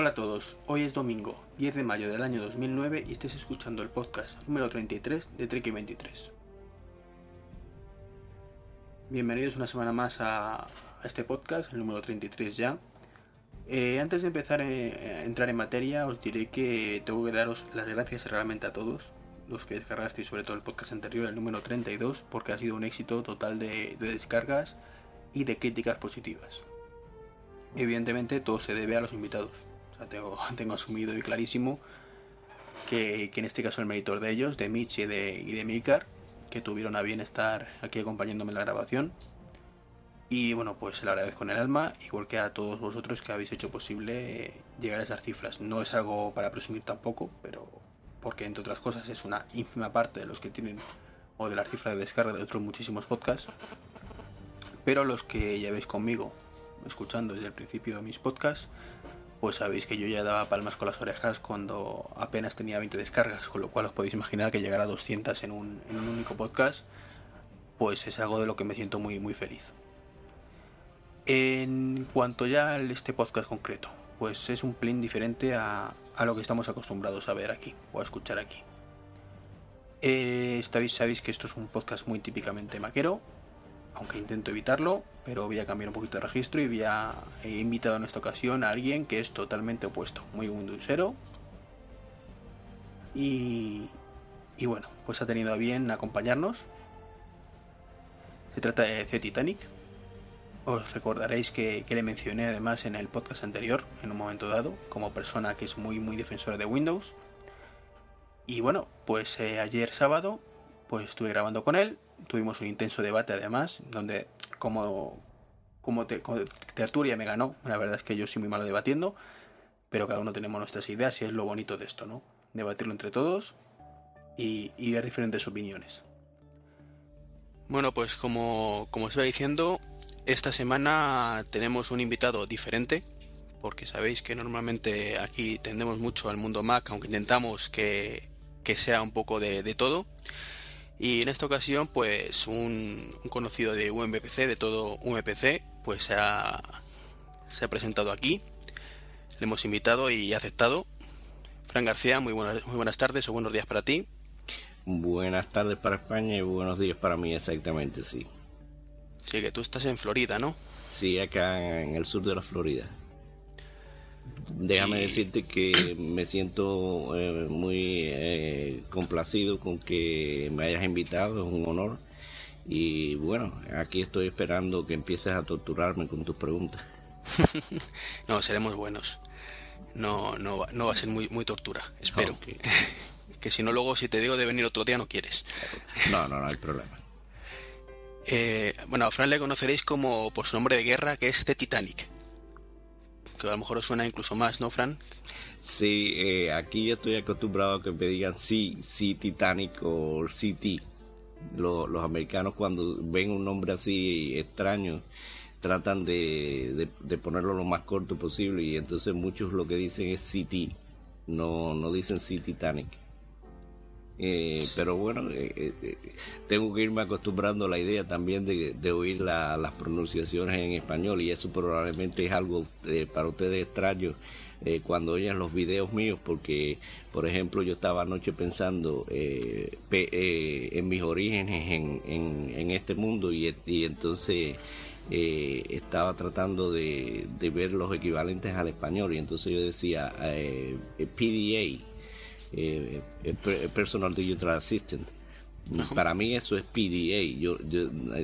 Hola a todos, hoy es domingo, 10 de mayo del año 2009 y estáis escuchando el podcast número 33 de Trek 23. Bienvenidos una semana más a, este podcast, el número 33 ya. Eh, antes de empezar eh, a entrar en materia, os diré que tengo que daros las gracias realmente a todos los que descargasteis, sobre todo el podcast anterior, el número 32, porque ha sido un éxito total de descargas y de críticas positivas. Evidentemente todo se debe a los invitados tengo, asumido y clarísimo que, en este caso el meritor de ellos, de Mitch y de, y de Milcar, que tuvieron a bien estar aquí acompañándome en la grabación. Y bueno, pues se lo agradezco en el alma, igual que a todos vosotros que habéis hecho posible llegar a esas cifras. No es algo para presumir tampoco, pero porque entre otras cosas es una ínfima parte de los que tienen o de las cifras de descarga de otros muchísimos podcasts. Pero los que llevéis conmigo escuchando desde el principio de mis podcasts, pues sabéis que yo ya daba palmas con las orejas cuando apenas tenía 20 descargas, con lo cual os podéis imaginar que llegar a 200 en un, en un único podcast, pues es algo de lo que me siento muy, muy feliz. En cuanto ya a este podcast concreto, pues es un plin diferente a, a lo que estamos acostumbrados a ver aquí o a escuchar aquí. Eh, sabéis que esto es un podcast muy típicamente maquero, aunque intento evitarlo, pero voy a cambiar un poquito de registro y voy a, he invitado en esta ocasión a alguien que es totalmente opuesto, muy Windowsero. Y, y bueno, pues ha tenido a bien acompañarnos. Se trata de C Titanic. Os recordaréis que, le mencioné además en el podcast anterior, en un momento dado, como persona que es muy muy defensora de Windows. Y bueno, pues eh, ayer sábado, pues estuve grabando con él, tuvimos un intenso debate además, donde como, como, te, Tertulia me ganó, la verdad es que yo soy muy malo debatiendo, pero cada uno tenemos nuestras ideas y es lo bonito de esto, ¿no? Debatirlo entre todos y, y ver diferentes opiniones. Bueno, pues como, como os iba diciendo, esta semana tenemos un invitado diferente, porque sabéis que normalmente aquí tendemos mucho al mundo Mac, aunque intentamos que, que sea un poco de, de todo. Y en esta ocasión, pues un, conocido de UMPC, de todo UMPC, pues se ha, se ha presentado aquí. Le hemos invitado y ha aceptado. Fran García, muy buenas, muy buenas tardes o buenos días para ti. Buenas tardes para España y buenos días para mí, exactamente, sí. Sí, que tú estás en Florida, ¿no? Sí, acá en el sur de la Florida. Déjame decirte que me siento eh, muy eh, complacido con que me hayas invitado, es un honor. Y bueno, aquí estoy esperando que empieces a torturarme con tus preguntas. no, seremos buenos. No, no, no va a ser muy, muy tortura, espero. que si no, luego si te digo de venir otro día no quieres. no, no, no hay problema. Eh, bueno, a Fran le conoceréis como por su nombre de guerra, que es The Titanic que a lo mejor os suena incluso más, ¿no, Fran? Sí, eh, aquí yo estoy acostumbrado a que me digan sí, sí Titanic o CT. Los, los americanos cuando ven un nombre así extraño tratan de, de, ponerlo lo más corto posible y entonces muchos lo que dicen es CT, no, no dicen sí Titanic. Eh, pero bueno, eh, eh, tengo que irme acostumbrando a la idea también de, oír las pronunciaciones en español y eso probablemente es algo para ustedes extraño cuando oyen los videos míos porque, por ejemplo, yo estaba anoche pensando en mis orígenes en, este mundo y, entonces... estaba tratando de, de, ver los equivalentes al español y entonces yo decía PDA eh, Personal Digital Assistant. Para mí eso es PDA. Yo,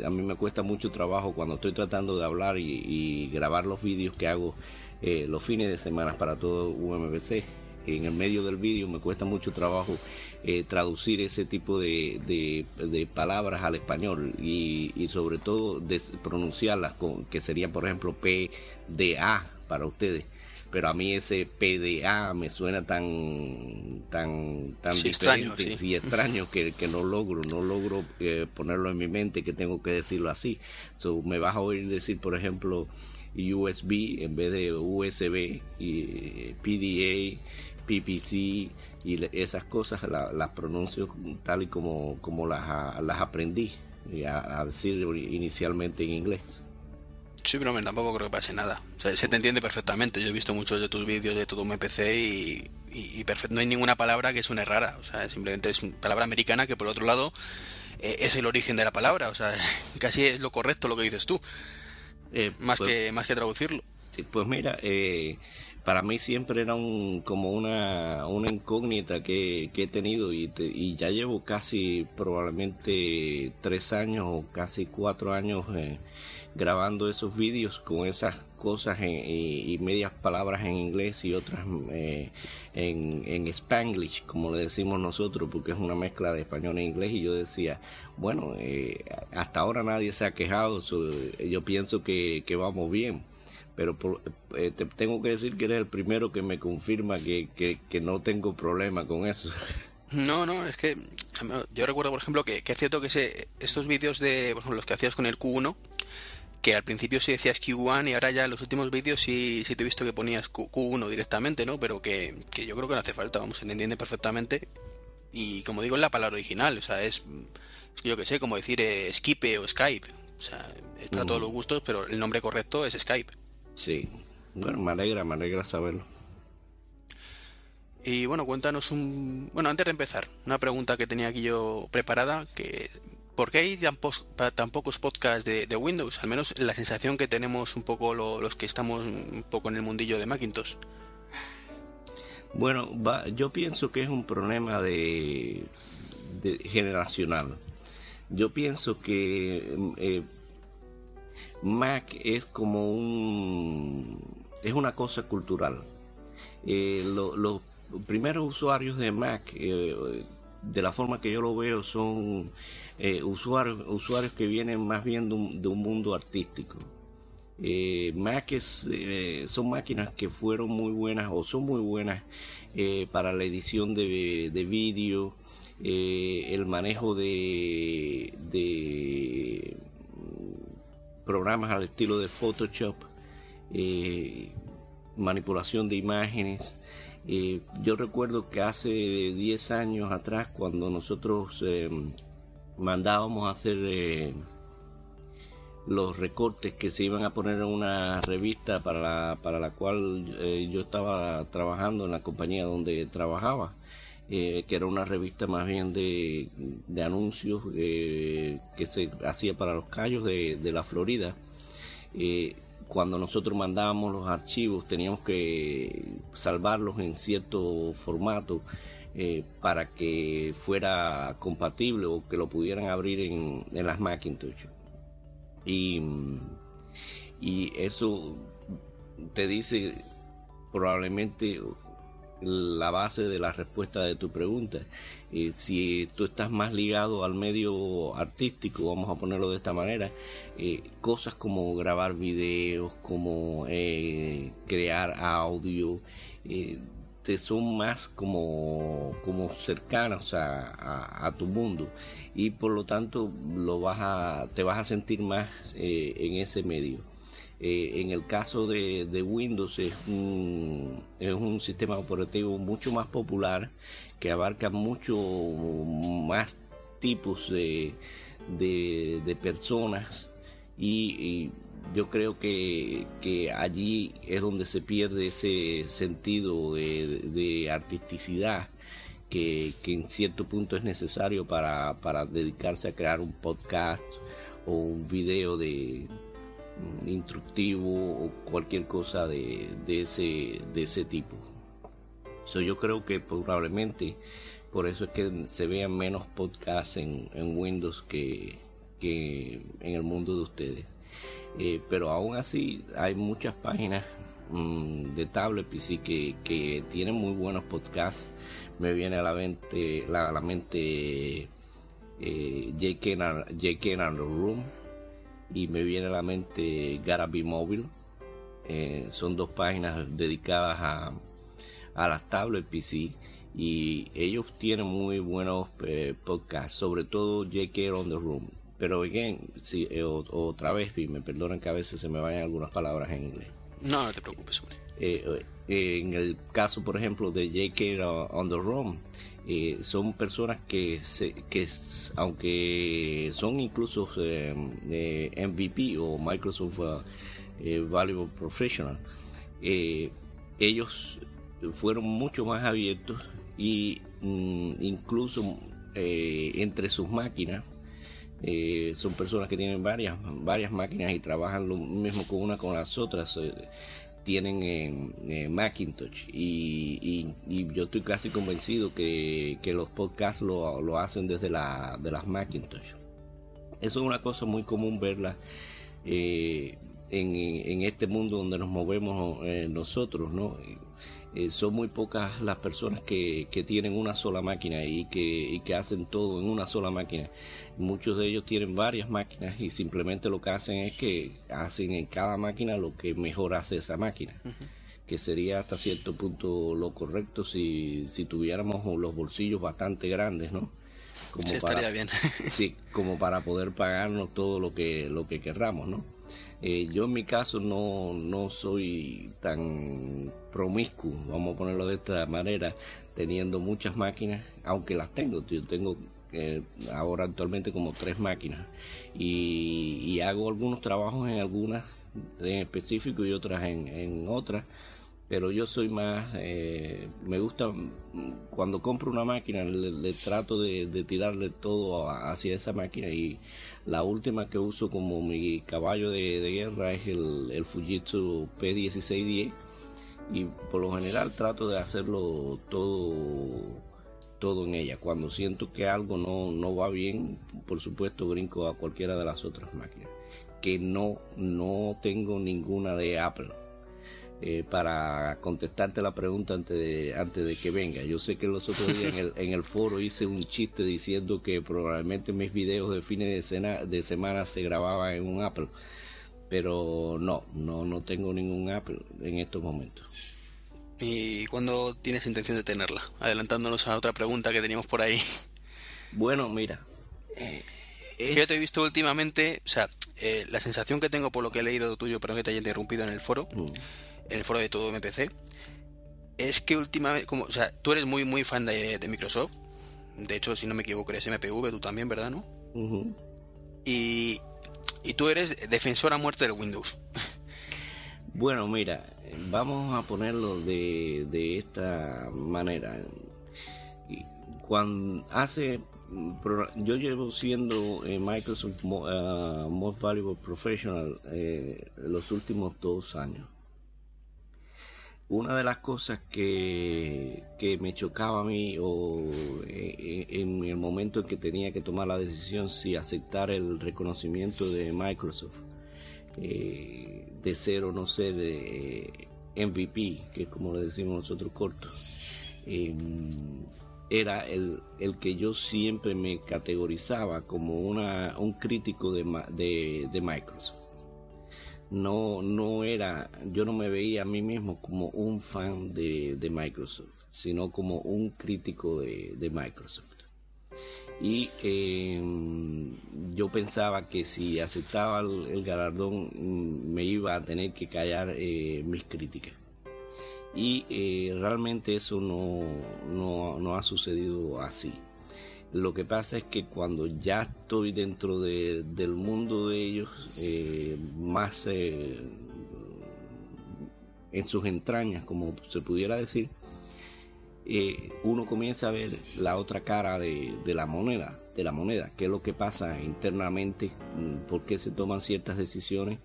a mí me cuesta mucho trabajo cuando estoy tratando de hablar y, grabar los vídeos que hago eh, los fines de semana para todo UMBC. En el medio del vídeo me cuesta mucho trabajo eh, traducir ese tipo de, palabras al español y, y sobre todo pronunciarlas con que sería por ejemplo PDA para ustedes pero a mí ese PDA me suena tan tan tan diferente extraño, y extraño que, que, no logro, no logro eh, ponerlo en mi mente que tengo que decirlo así. So, me vas a oír decir, por ejemplo, USB en vez de USB, y PDA, PPC y esas cosas las pronuncio tal y como, como las, las aprendí a, a decir inicialmente en inglés. Sí, pero tampoco creo que pase nada. se te entiende perfectamente. Yo he visto muchos de tus vídeos de todo un PC y, y, no hay ninguna palabra que suene rara. O sea, simplemente es palabra americana que por otro lado eh, es el origen de la palabra. O sea, casi es lo correcto lo que dices tú. Eh, más, pues que, más que traducirlo. Sí, pues mira, eh, para mí siempre era un, como una, una incógnita que, he tenido y, y, ya llevo casi probablemente tres años o casi cuatro años eh, grabando esos vídeos con esas cosas y, medias palabras en inglés y otras eh, en, en spanglish, como le decimos nosotros, porque es una mezcla de español e inglés. Y yo decía, bueno, eh, hasta ahora nadie se ha quejado, yo pienso que, que vamos bien pero eh, te tengo que decir que eres el primero que me confirma que, que, no tengo problema con eso. No, no, es que yo recuerdo, por ejemplo, que, es cierto que se, estos vídeos de, por los que hacías con el Q1, que al principio sí decías Q1 y ahora ya en los últimos vídeos sí, sí te he visto que ponías Q, 1 directamente, ¿no? Pero que, que, yo creo que no hace falta, vamos, se entiende perfectamente. Y como digo, en la palabra original, o sea, es, es yo que sé, como decir eh, Skype o Skype. O sea, es para todos los gustos, pero el nombre correcto es Skype. Sí, bueno, me alegra, me alegra saberlo. Y bueno, cuéntanos un... Bueno, antes de empezar, una pregunta que tenía aquí yo preparada, que ¿por qué hay tan, pocos podcasts de, Windows? Al menos la sensación que tenemos un poco los que estamos un poco en el mundillo de Macintosh. Bueno, yo pienso que es un problema de, generacional. Yo pienso que eh, Mac es como un... es una cosa cultural. Eh, los primeros usuarios de Mac, eh, de la forma que yo lo veo, son eh, usuarios, usuarios que vienen más bien de un, mundo artístico. Mac son máquinas que fueron muy buenas o son muy buenas para la edición de, de vídeo, el manejo de, de programas al estilo de Photoshop, eh, manipulación de imágenes. Eh, yo recuerdo que hace 10 años atrás, cuando nosotros eh, mandábamos a hacer los recortes que se iban a poner en una revista para la, para la cual yo estaba trabajando en la compañía donde trabajaba, que era una revista más bien de, anuncios que se hacía para los callos de, la Florida. Eh, cuando nosotros mandábamos los archivos teníamos que salvarlos en cierto formato eh, para que fuera compatible o que lo pudieran abrir en, las Macintosh. Y, eso te dice probablemente la base de la respuesta de tu pregunta. Eh, si tú estás más ligado al medio artístico, vamos a ponerlo de esta manera, eh, cosas como grabar videos, como eh, crear audio, te son más como, como cercanas a, a, tu mundo y por lo tanto lo vas a, te vas a sentir más en ese medio. Eh, en el caso de, Windows es un, es un sistema operativo mucho más popular que abarca mucho más tipos de, de, personas y, yo creo que, allí es donde se pierde ese sentido de, artisticidad que, que, en cierto punto es necesario para, para dedicarse a crear un podcast o un video de, instructivo o cualquier cosa de, ese, de ese tipo. yo creo que probablemente por eso es que se vean menos podcasts en, Windows que, que, en el mundo de ustedes. Eh, pero aún así hay muchas páginas mm, de tablet PC que, que tienen muy buenos podcasts. Me viene a la mente, la, a la mente JK, JK Room y me viene a la mente Garaby Mobile. Eh, son dos páginas dedicadas a, a las tablets PC y ellos tienen muy buenos eh, podcasts, sobre todo J.K. on the Room. Pero again, sí, eh, otra vez, me perdonan que a veces se me vayan algunas palabras en inglés. No, no te preocupes, hombre. en el caso, por ejemplo, de J.K. on the Room, eh, son personas que, se, que aunque son incluso eh, MVP o Microsoft Valuable Professional, ellos fueron mucho más abiertos y mm, incluso entre sus máquinas son personas que tienen varias varias máquinas y trabajan lo mismo con una con las otras tienen en, Macintosh y, yo estoy casi convencido que, los podcasts lo, hacen desde la, de las Macintosh. Eso es una cosa muy común verla eh, en, este mundo donde nos movemos eh, nosotros, ¿no? Eh, son muy pocas las personas que, tienen una sola máquina y que, que, hacen todo en una sola máquina. Muchos de ellos tienen varias máquinas y simplemente lo que hacen es que hacen en cada máquina lo que mejor hace esa máquina. Que sería hasta cierto punto lo correcto si, si tuviéramos los bolsillos bastante grandes, ¿no? Como sí, estaría bien. sí, como para poder pagarnos todo lo que, lo que querramos, ¿no? Eh, yo en mi caso no, no soy tan promiscuo, vamos a ponerlo de esta manera, teniendo muchas máquinas, aunque las tengo, yo tengo eh, ahora actualmente como tres máquinas. Y, hago algunos trabajos en algunas en específico y otras en, otras pero yo soy más, eh, me gusta, cuando compro una máquina le, trato de, tirarle todo hacia esa máquina y la última que uso como mi caballo de, guerra es el, el Fujitsu P1610 y por lo general trato de hacerlo todo todo en ella. Cuando siento que algo no, no va bien, por supuesto brinco a cualquiera de las otras máquinas. Que no, no tengo ninguna de Apple eh, para contestarte la pregunta antes de, antes de que venga. Yo sé que los otros días en el, foro hice un chiste diciendo que probablemente mis videos de fines de, de semana se grababan en un Apple, pero no, no, no tengo ningún Apple en estos momentos. ¿Y cuándo tienes intención de tenerla? Adelantándonos a otra pregunta que teníamos por ahí. Bueno, mira. Eh, yo te he visto últimamente, o sea, eh, la sensación que tengo por lo que he leído tuyo, pero que te haya interrumpido en el foro, mm en el foro de todo MPC, es que últimamente, como, o sea, tú eres muy, muy fan de, Microsoft. De hecho, si no me equivoco, eres MPV, tú también, ¿verdad? ¿No? y, y tú eres defensor a muerte del Windows. bueno, mira, vamos a ponerlo de, de esta manera. Cuando hace yo llevo siendo eh, Microsoft uh, Most Valuable Professional eh, los últimos dos años una de las cosas que, me chocaba a mí o eh, en el momento en que tenía que tomar la decisión si aceptar el reconocimiento de Microsoft eh, de ser o no ser eh, MVP, que es como le decimos nosotros cortos, em, era el, que yo siempre me categorizaba como una, un crítico de, de Microsoft no, no era, yo no me veía a mí mismo como un fan de, Microsoft, sino como un crítico de, Microsoft. Y em, yo pensaba que si aceptaba el, galardón mm, me iba a tener que callar eh, mis críticas. Y eh, realmente eso no, no ha sucedido así. Lo que pasa es que cuando ya estoy dentro del mundo de ellos, eh, más eh, en sus entrañas, como se pudiera decir, eh, uno comienza a ver la otra cara de, la moneda, de la moneda, qué es lo que pasa internamente, mm, por qué se toman ciertas decisiones.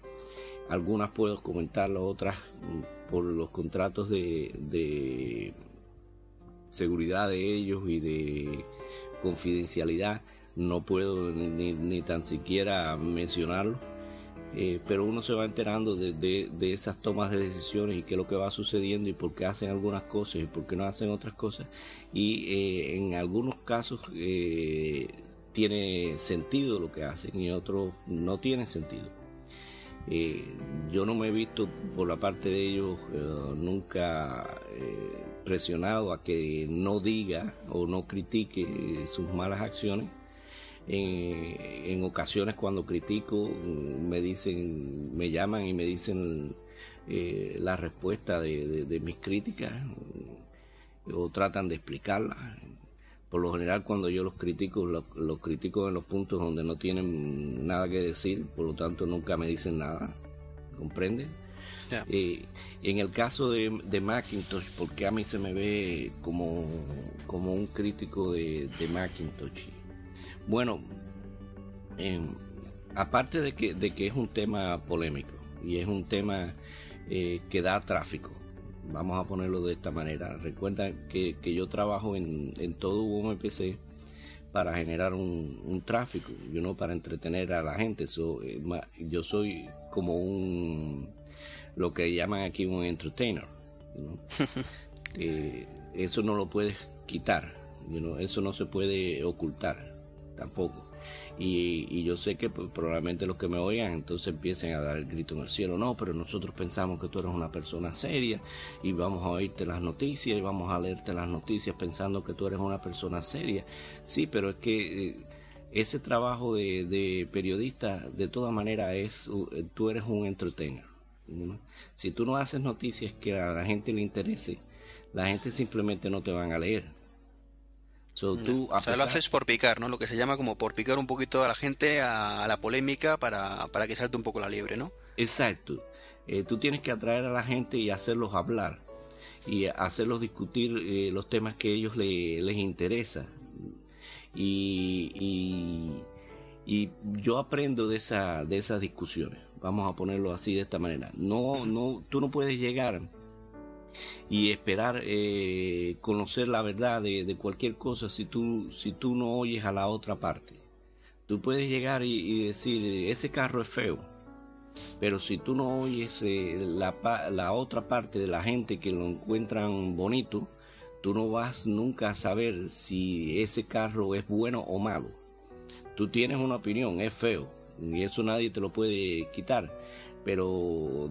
Algunas puedo comentarlo, otras mm, por los contratos de seguridad de ellos y de confidencialidad, no puedo ni, tan siquiera mencionarlo, eh, pero uno se va enterando de, esas tomas de decisiones y qué es lo que va sucediendo y por qué hacen algunas cosas y por qué no hacen otras cosas. Y eh, en algunos casos eh, tiene sentido lo que hacen y otros no tiene sentido. yo no me he visto por la parte de ellos nunca presionado a que no diga o no critique sus malas acciones. En, ocasiones cuando critico me dicen, me llaman y me dicen eh, la respuesta de, mis críticas o tratan de explicarlas. Por lo general cuando yo los critico, los, los critico en los puntos donde no tienen nada que decir, por lo tanto nunca me dicen nada ¿comprende? Eh, en el caso de, Macintosh, porque a mí se me ve como, como un crítico de, Macintosh? Bueno, em, aparte de que, de que es un tema polémico y es un tema eh, que da tráfico, vamos a ponerlo de esta manera. Recuerda que, yo trabajo en, en todo UMPC para generar un, tráfico, no para entretener a la gente. Eh, yo soy como un lo que llaman aquí un entertainer. Eh, eso no lo puedes quitar, eso no se puede ocultar tampoco. Y, yo sé que pues, probablemente los que me oigan entonces empiecen a dar el grito en el cielo. No, pero nosotros pensamos que tú eres una persona seria y vamos a oírte las noticias y vamos a leerte las noticias pensando que tú eres una persona seria. Sí, pero es que eh, ese trabajo de, periodista de todas maneras es, tú eres un entertainer. Si tú no haces noticias que a la gente le interese, la gente simplemente no te van a leer. Tú, o sea, lo haces por picar, ¿no? Lo que se llama como por picar un poquito a la gente a, la polémica para, para, que salte un poco la liebre, ¿no? Exacto. Eh, tú tienes que atraer a la gente y hacerlos hablar y hacerlos discutir eh, los temas que a ellos les interesa. Y, y, y, yo aprendo de, esa, de esas discusiones. Vamos a ponerlo así de esta manera. No, no, tú no puedes llegar y esperar eh, conocer la verdad de, cualquier cosa si tú, si tú no oyes a la otra parte. Tú puedes llegar y, decir, ese carro es feo, pero si tú no oyes eh, la, la, otra parte de la gente que lo encuentran bonito, tú no vas nunca a saber si ese carro es bueno o malo. Tú tienes una opinión, es feo, y eso nadie te lo puede quitar. Pero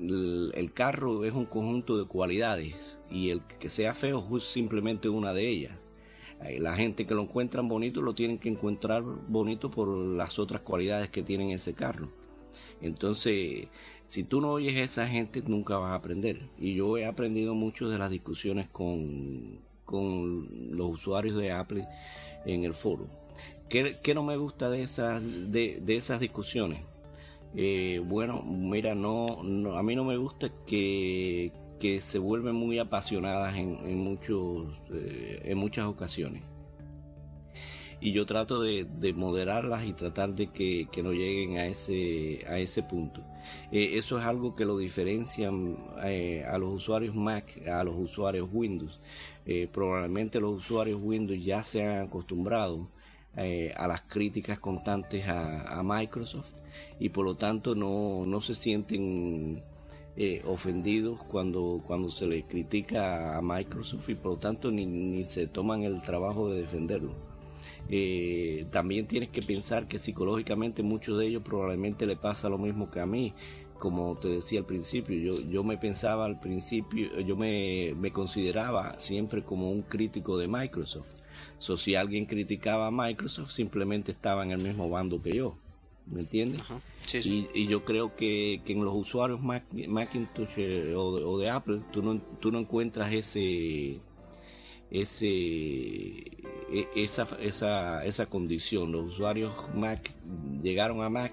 el, carro es un conjunto de cualidades y el que sea feo es simplemente una de ellas. La gente que lo encuentran bonito lo tienen que encontrar bonito por las otras cualidades que tiene ese carro. Entonces, si tú no oyes a esa gente, nunca vas a aprender. Y yo he aprendido mucho de las discusiones con, con los usuarios de Apple en el foro. ¿Qué, no me gusta de esas, de, esas discusiones? Eh, bueno, mira, no, a mí no me gusta que, se vuelven muy apasionadas en, muchos, eh, en muchas ocasiones. Y yo trato de, moderarlas y tratar de que, no lleguen a ese, a ese punto. Eh, eso es algo que lo diferencian a los usuarios Mac, a los usuarios Windows. probablemente los usuarios Windows ya se han acostumbrado a las críticas constantes a, Microsoft y por lo tanto no, no se sienten eh, ofendidos cuando, cuando se le critica a Microsoft y por lo tanto ni, ni se toman el trabajo de defenderlo. Eh, también tienes que pensar que psicológicamente muchos de ellos probablemente le pasa lo mismo que a mí. Como te decía al principio, yo, yo me pensaba al principio, yo me, me consideraba siempre como un crítico de Microsoft So, si alguien criticaba a Microsoft, simplemente estaba en el mismo bando que yo. ¿Me entiendes? Y, yo creo que, en los usuarios Macintosh eh, o, de, Apple, tú no, tú no encuentras ese ese e, esa, esa, esa condición. Los usuarios Mac llegaron a Mac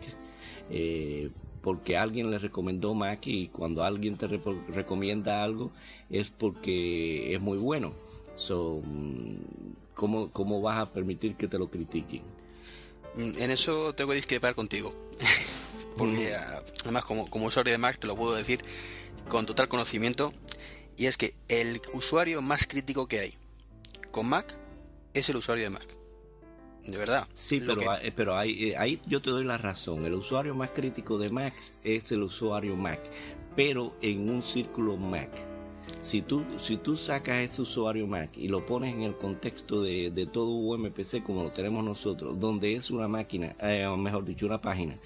eh, porque alguien les recomendó Mac y cuando alguien te recomienda algo es porque es muy bueno. So, ¿cómo, ¿cómo vas a permitir que te lo critiquen? Mm, en eso tengo que discrepar contigo. Porque además como, como usuario de Mac te lo puedo decir con total conocimiento. Y es que el usuario más crítico que hay con Mac es el usuario de Mac. De verdad. Sí, pero, pero ahí, eh, ahí yo te doy la razón. El usuario más crítico de Mac es el usuario Mac. Pero en un círculo Mac si tú, si tú sacas ese usuario Mac y lo pones en el contexto de, de todo UMPC como lo tenemos nosotros, donde es una máquina, eh, mejor dicho, una página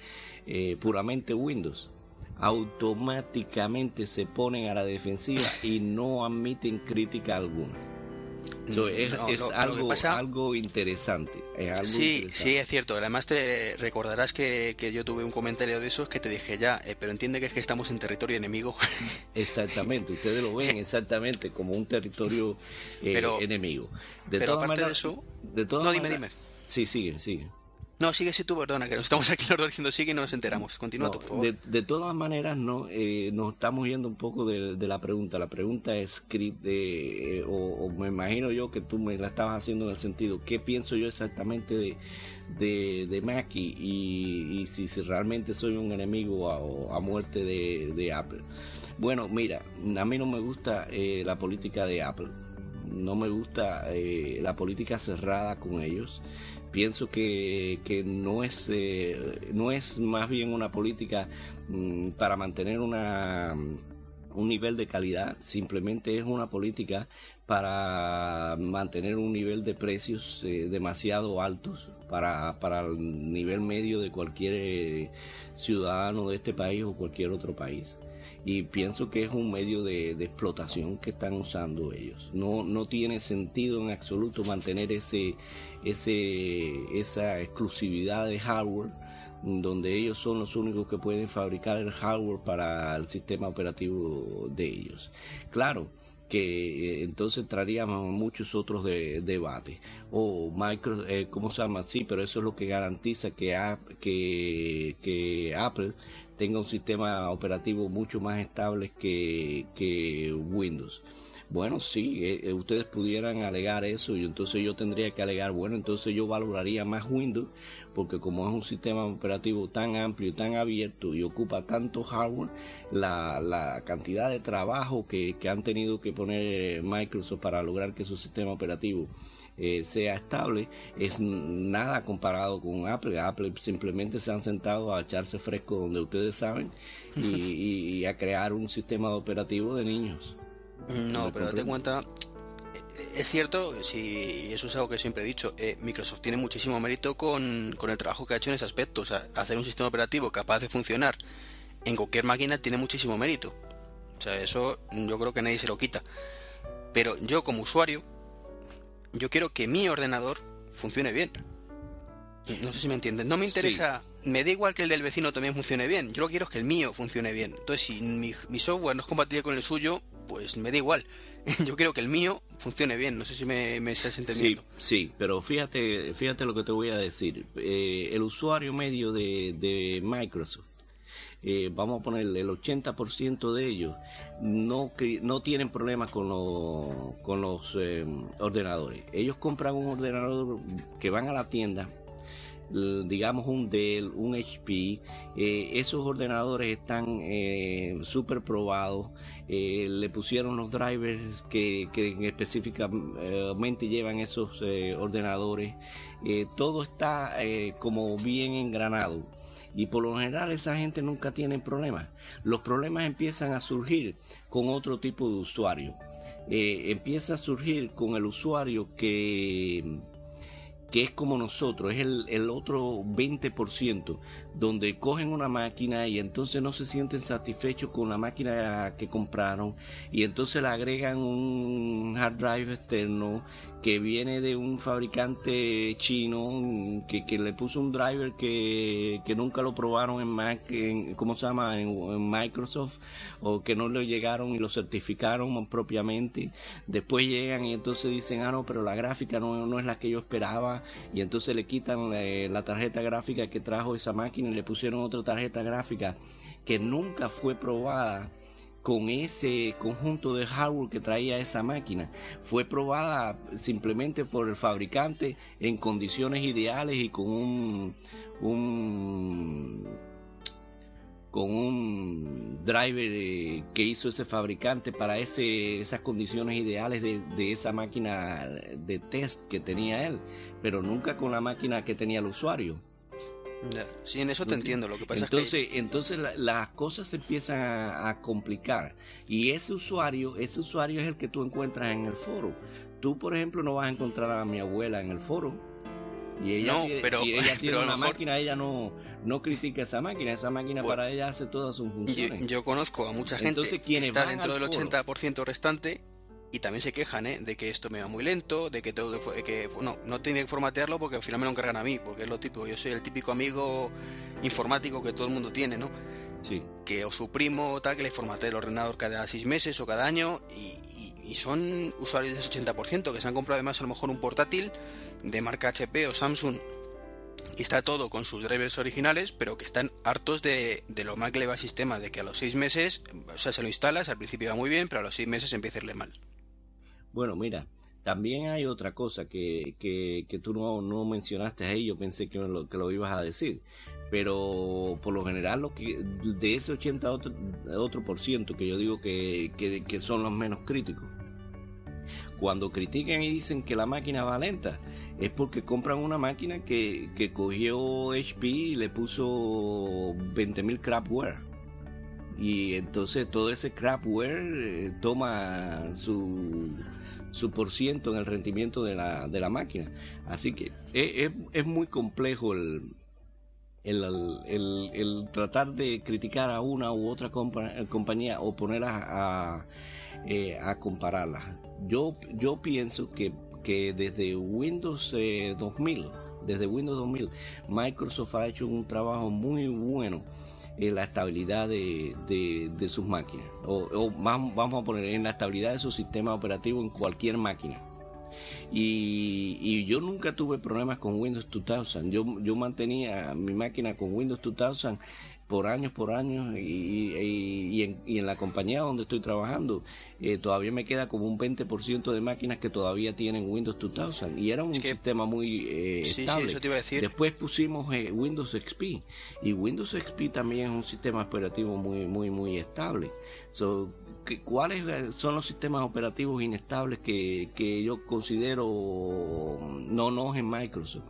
eh, puramente Windows, automáticamente se ponen a la defensiva y no admiten crítica alguna es, algo, algo interesante. sí, sí, es cierto. Además te recordarás que, yo tuve un comentario de esos que te dije ya, eh, pero entiende que es que estamos en territorio enemigo. Exactamente, ustedes lo ven exactamente como un territorio eh, enemigo. De pero aparte de eso... De no, dime, dime. Sí, sigue, sigue. No, sigue si tú, perdona, que nos estamos aquí los dos diciendo sigue y no nos enteramos. Continúa por favor. De, todas maneras, no eh, nos estamos yendo un poco de, la pregunta. La pregunta es, de, o, me imagino yo que tú me la estabas haciendo en el sentido, ¿qué pienso yo exactamente de, de, de Mackie y, si, si, realmente soy un enemigo a, a muerte de, Apple? Bueno, mira, a mí no me gusta eh, la política de Apple. No me gusta eh, la política cerrada con ellos pienso que, no, es, eh, no es más bien una política mm, para mantener una, un nivel de calidad, simplemente es una política para mantener un nivel de precios eh, demasiado altos para, para, el nivel medio de cualquier eh, ciudadano de este país o cualquier otro país y pienso que es un medio de, explotación que están usando ellos. No, no tiene sentido en absoluto mantener ese, ese, esa exclusividad de hardware donde ellos son los únicos que pueden fabricar el hardware para el sistema operativo de ellos. Claro, que eh, entonces entraríamos en muchos otros debates. O micro, eh, ¿cómo se llama? Sí, pero eso es lo que garantiza que, que, que Apple tenga un sistema operativo mucho más estable que, Windows. Bueno, sí, eh, eh, ustedes pudieran alegar eso y entonces yo tendría que alegar, bueno, entonces yo valoraría más Windows porque como es un sistema operativo tan amplio y tan abierto y ocupa tanto hardware, la, cantidad de trabajo que, que, han tenido que poner Microsoft para lograr que su sistema operativo eh, sea estable es nada comparado con Apple. Apple simplemente se han sentado a echarse fresco donde ustedes saben y, a crear un sistema operativo de niños. No, pero date cuenta, eh, es cierto, si eso es algo que siempre he dicho, eh, Microsoft tiene muchísimo mérito con, con, el trabajo que ha hecho en ese aspecto. O sea, hacer un sistema operativo capaz de funcionar en cualquier máquina tiene muchísimo mérito. O sea, eso yo creo que nadie se lo quita. Pero yo como usuario, yo quiero que mi ordenador funcione bien. No sé si me entienden. No me interesa, me da igual que el del vecino también funcione bien. Yo lo que quiero es que el mío funcione bien. Entonces, si mi, software no es compatible con el suyo, pues me da igual. Yo quiero que el mío funcione bien. No sé si me, me estás entendiendo. Sí, sí, pero fíjate, fíjate lo que te voy a decir. Eh, el usuario medio de, de Microsoft eh, vamos a poner el 80% de ellos no, no tienen problemas con, con los eh, ordenadores. Ellos compran un ordenador que van a la tienda, digamos un Dell, un HP, eh, esos ordenadores están súper probados, le pusieron los drivers que, que específicamente llevan esos ordenadores, todo está como bien engranado y por lo general esa gente nunca tiene problemas. Los problemas empiezan a surgir con otro tipo de usuario. Eh, empieza a surgir con el usuario que que es como nosotros, es el, el, otro 20%, donde cogen una máquina y entonces no se sienten satisfechos con la máquina que compraron y entonces le agregan un hard drive externo que viene de un fabricante chino que, que le puso un driver que, que, nunca lo probaron en Mac, ¿cómo se llama? En, Microsoft, o que no le llegaron y lo certificaron propiamente. Después llegan y entonces dicen, ah, no, pero la gráfica no, no es la que yo esperaba, y entonces le quitan eh, la tarjeta gráfica que trajo esa máquina y le pusieron otra tarjeta gráfica que nunca fue probada con ese conjunto de hardware que traía esa máquina. Fue probada simplemente por el fabricante en condiciones ideales y con un, con un driver eh, que hizo ese fabricante para esas condiciones ideales de, de, esa máquina de test que tenía él, pero nunca con la máquina que tenía el usuario. Sí, en eso te entiendo. Lo que pasa entonces, es que... entonces las cosas se empiezan a, complicar y ese usuario, ese usuario es el que tú encuentras en el foro. Tú, por ejemplo, no vas a encontrar a mi abuela en el foro. Y ella, no, pero, si ella tiene una máquina, ella no, no critica esa máquina. Esa máquina para ella hace todas sus funciones. Yo, conozco a mucha gente que está dentro del 80% restante y también se quejan ¿eh? de que esto me va muy lento, de que tengo que, no, no tiene que formatearlo porque al final me lo encargan a mí, porque es lo típico, yo soy el típico amigo informático que todo el mundo tiene, ¿no? Sí. Que o su primo tal, que le formatee el ordenador cada seis meses o cada año y, son usuarios de ese 80% que se han comprado además a lo mejor un portátil de marca HP o Samsung está todo con sus drivers originales, pero que están hartos de, lo mal que le va el sistema, de que a los seis meses, o sea, se lo instalas, al principio va muy bien, pero a los seis meses empieza a irle mal. Bueno, mira, también hay otra cosa que, que, que tú no, no, mencionaste ahí, yo pensé que lo, que lo ibas a decir, pero por lo general lo que de ese 80 otro, otro por ciento que yo digo que, que, que son los menos críticos, cuando critican y dicen que la máquina va lenta, es porque compran una máquina que, que cogió HP y le puso 20.000 crapware. Y entonces todo ese crapware eh, toma su, su por ciento en el rendimiento de la, de la máquina. Así que es, es, muy complejo el, el, el, el, tratar de criticar a una u otra compañía o poner a, a, eh, a compararlas. Yo, yo pienso que, que desde Windows 2000, eh, desde Windows 2000, Microsoft ha hecho un trabajo muy bueno en la estabilidad de, de, sus máquinas. O, vamos a poner en la estabilidad de su sistema operativo en cualquier máquina. Y, y, yo nunca tuve problemas con Windows 2000. Yo, yo mantenía mi máquina con Windows 2000 por años, por años, y, y, en, y, en, la compañía donde estoy trabajando, eh, todavía me queda como un 20% de máquinas que todavía tienen Windows 2000, y era un sistema muy eh, estable. Después pusimos eh, Windows XP, y Windows XP también es un sistema operativo muy, muy, muy estable. So, ¿Cuáles son los sistemas operativos inestables que, que yo considero no no en Microsoft?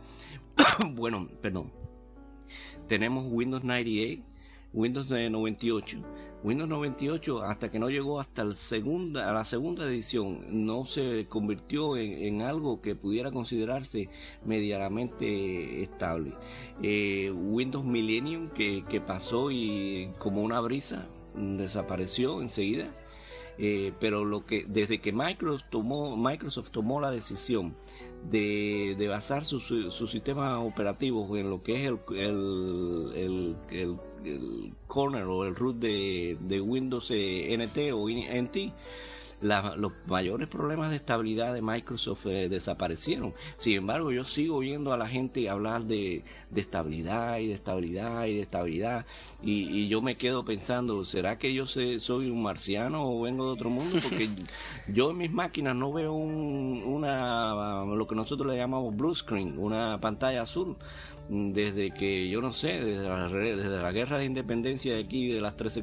bueno, perdón. Tenemos Windows 98, Windows 98. Windows 98 hasta que no llegó hasta el a la segunda edición no se convirtió en, algo que pudiera considerarse medianamente estable. Eh, Windows Millennium que, que pasó y como una brisa desapareció enseguida. Eh, pero lo que desde que Microsoft Microsoft tomó la decisión de, basar sus su, sistemas operativos en lo que es el, el, el, el, corner o el root de, de Windows eh, NT o NT, los mayores problemas de estabilidad de Microsoft eh, desaparecieron. Sin embargo, yo sigo oyendo a la gente hablar de, estabilidad y de estabilidad y de estabilidad. Y, yo me quedo pensando, ¿será que yo soy un marciano o vengo de otro mundo? Porque yo en mis máquinas no veo una, lo que nosotros le llamamos blue screen, una pantalla azul desde que yo no sé, desde la, desde la guerra de independencia de aquí de las 13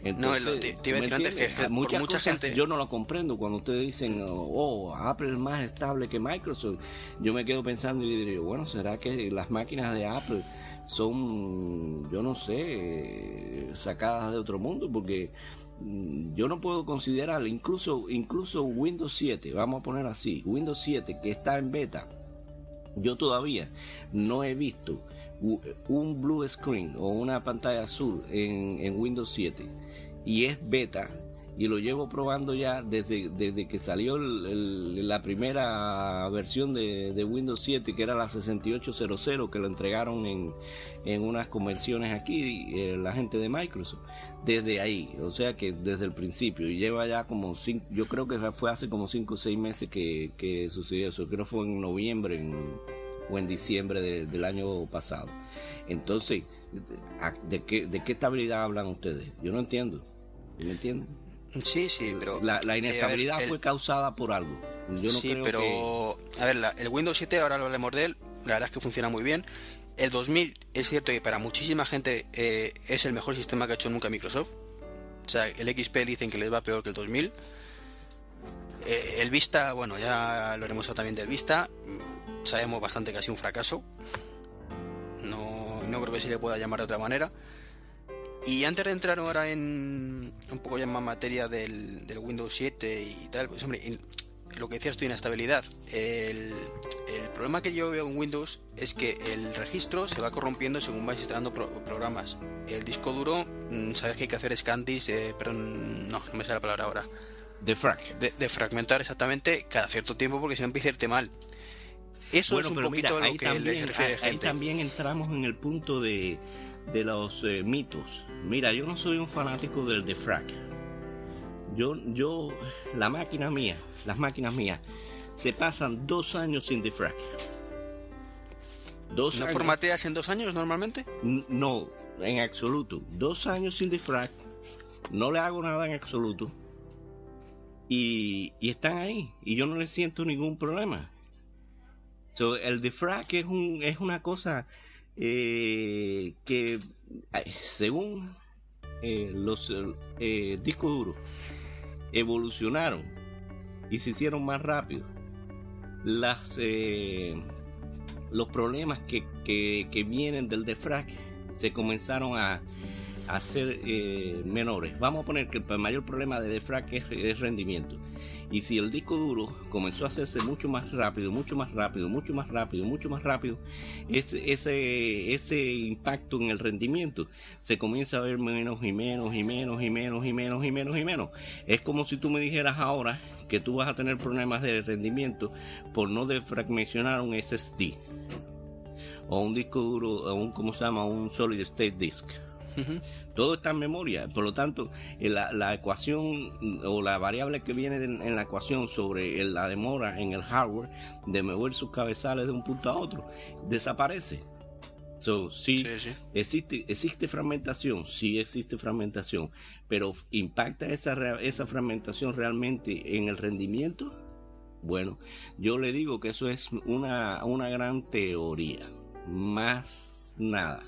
colonias no, te, iba a decir antes que, mucha gente... Yo no lo comprendo cuando ustedes dicen, oh, Apple es más estable que Microsoft. Yo me quedo pensando y digo, bueno, ¿será que las máquinas de Apple son, yo no sé, sacadas de otro mundo? Porque mm, yo no puedo considerar, incluso, incluso Windows 7, vamos a poner así, Windows 7 que está en beta, yo todavía no he visto un blue screen o una pantalla azul en, Windows 7 y es beta y lo llevo probando ya desde, desde que salió la primera versión de, Windows 7 que era la 6800 que lo entregaron en, en unas convenciones aquí eh, la gente de Microsoft desde ahí o sea que desde el principio y lleva ya como cinco, yo creo que fue hace como 5 o 6 meses que, que sucedió eso creo que fue en noviembre o en diciembre del año pasado. Entonces, ¿de qué, ¿de qué estabilidad hablan ustedes? Yo no entiendo. ¿Me entienden? Sí, sí, pero... La, eh, inestabilidad fue causada por algo. Yo no sí, pero... A ver, el Windows 7, ahora lo hablemos de él, la verdad es que funciona muy bien. El 2000 es cierto que para muchísima gente eh, es el mejor sistema que ha hecho nunca Microsoft. O sea, el XP dicen que les va peor que el 2000. Eh, el Vista, bueno, ya lo haremos también del Vista sabemos bastante que ha sido un fracaso. No, no creo que se le pueda llamar de otra manera. Y antes de entrar ahora en un poco ya más materia del, Windows 7 y tal, pues hombre, lo que decías tú, inestabilidad. El, el problema que yo veo en Windows es que el registro se va corrompiendo según vais instalando programas. El disco duro, mm, sabes que hay que hacer scan disk, perdón, no, no me sale la palabra ahora. De, de, fragmentar exactamente cada cierto tiempo porque si no empieza a irte mal. Eso es un poquito lo que también, Ahí también entramos en el punto de, de los eh, mitos. Mira, yo no soy un fanático del defrag. Yo, yo, la máquina mía, las máquinas mías, se pasan dos años sin defrag. Dos ¿No años- formateas en dos años normalmente? No, en absoluto. Dos años sin defrag. No le hago nada en absoluto. Y, y están ahí. Y yo no le siento ningún problema. So, el defrag es, un, es una cosa eh, que, según eh, los eh, discos duros, evolucionaron y se hicieron más rápido. Las, los problemas que, que- que vienen del defrag se comenzaron a, a ser eh, menores. Vamos a poner que el mayor problema de defrag es, es rendimiento. Y si el disco duro comenzó a hacerse mucho más rápido, mucho más rápido, mucho más rápido, mucho más rápido, ese, ese, ese impacto en el rendimiento se comienza a ver menos y menos y menos y menos y menos y menos y menos. Es como si tú me dijeras ahora que tú vas a tener problemas de rendimiento por no defragmentar un SSD o un disco duro o un ¿cómo se llama? un solid state disk. Todo está en memoria, por lo tanto, eh, la, la ecuación mm, o la variable que viene en, en la ecuación sobre el- la demora en el hardware de mover sus cabezales de un punto a otro desaparece. So, sí, Sí, sí. Existe, existe fragmentación, sí existe fragmentación, pero ¿impacta esa, fragmentación realmente en el rendimiento? Bueno, yo le digo que eso es una, una gran teoría, más nada.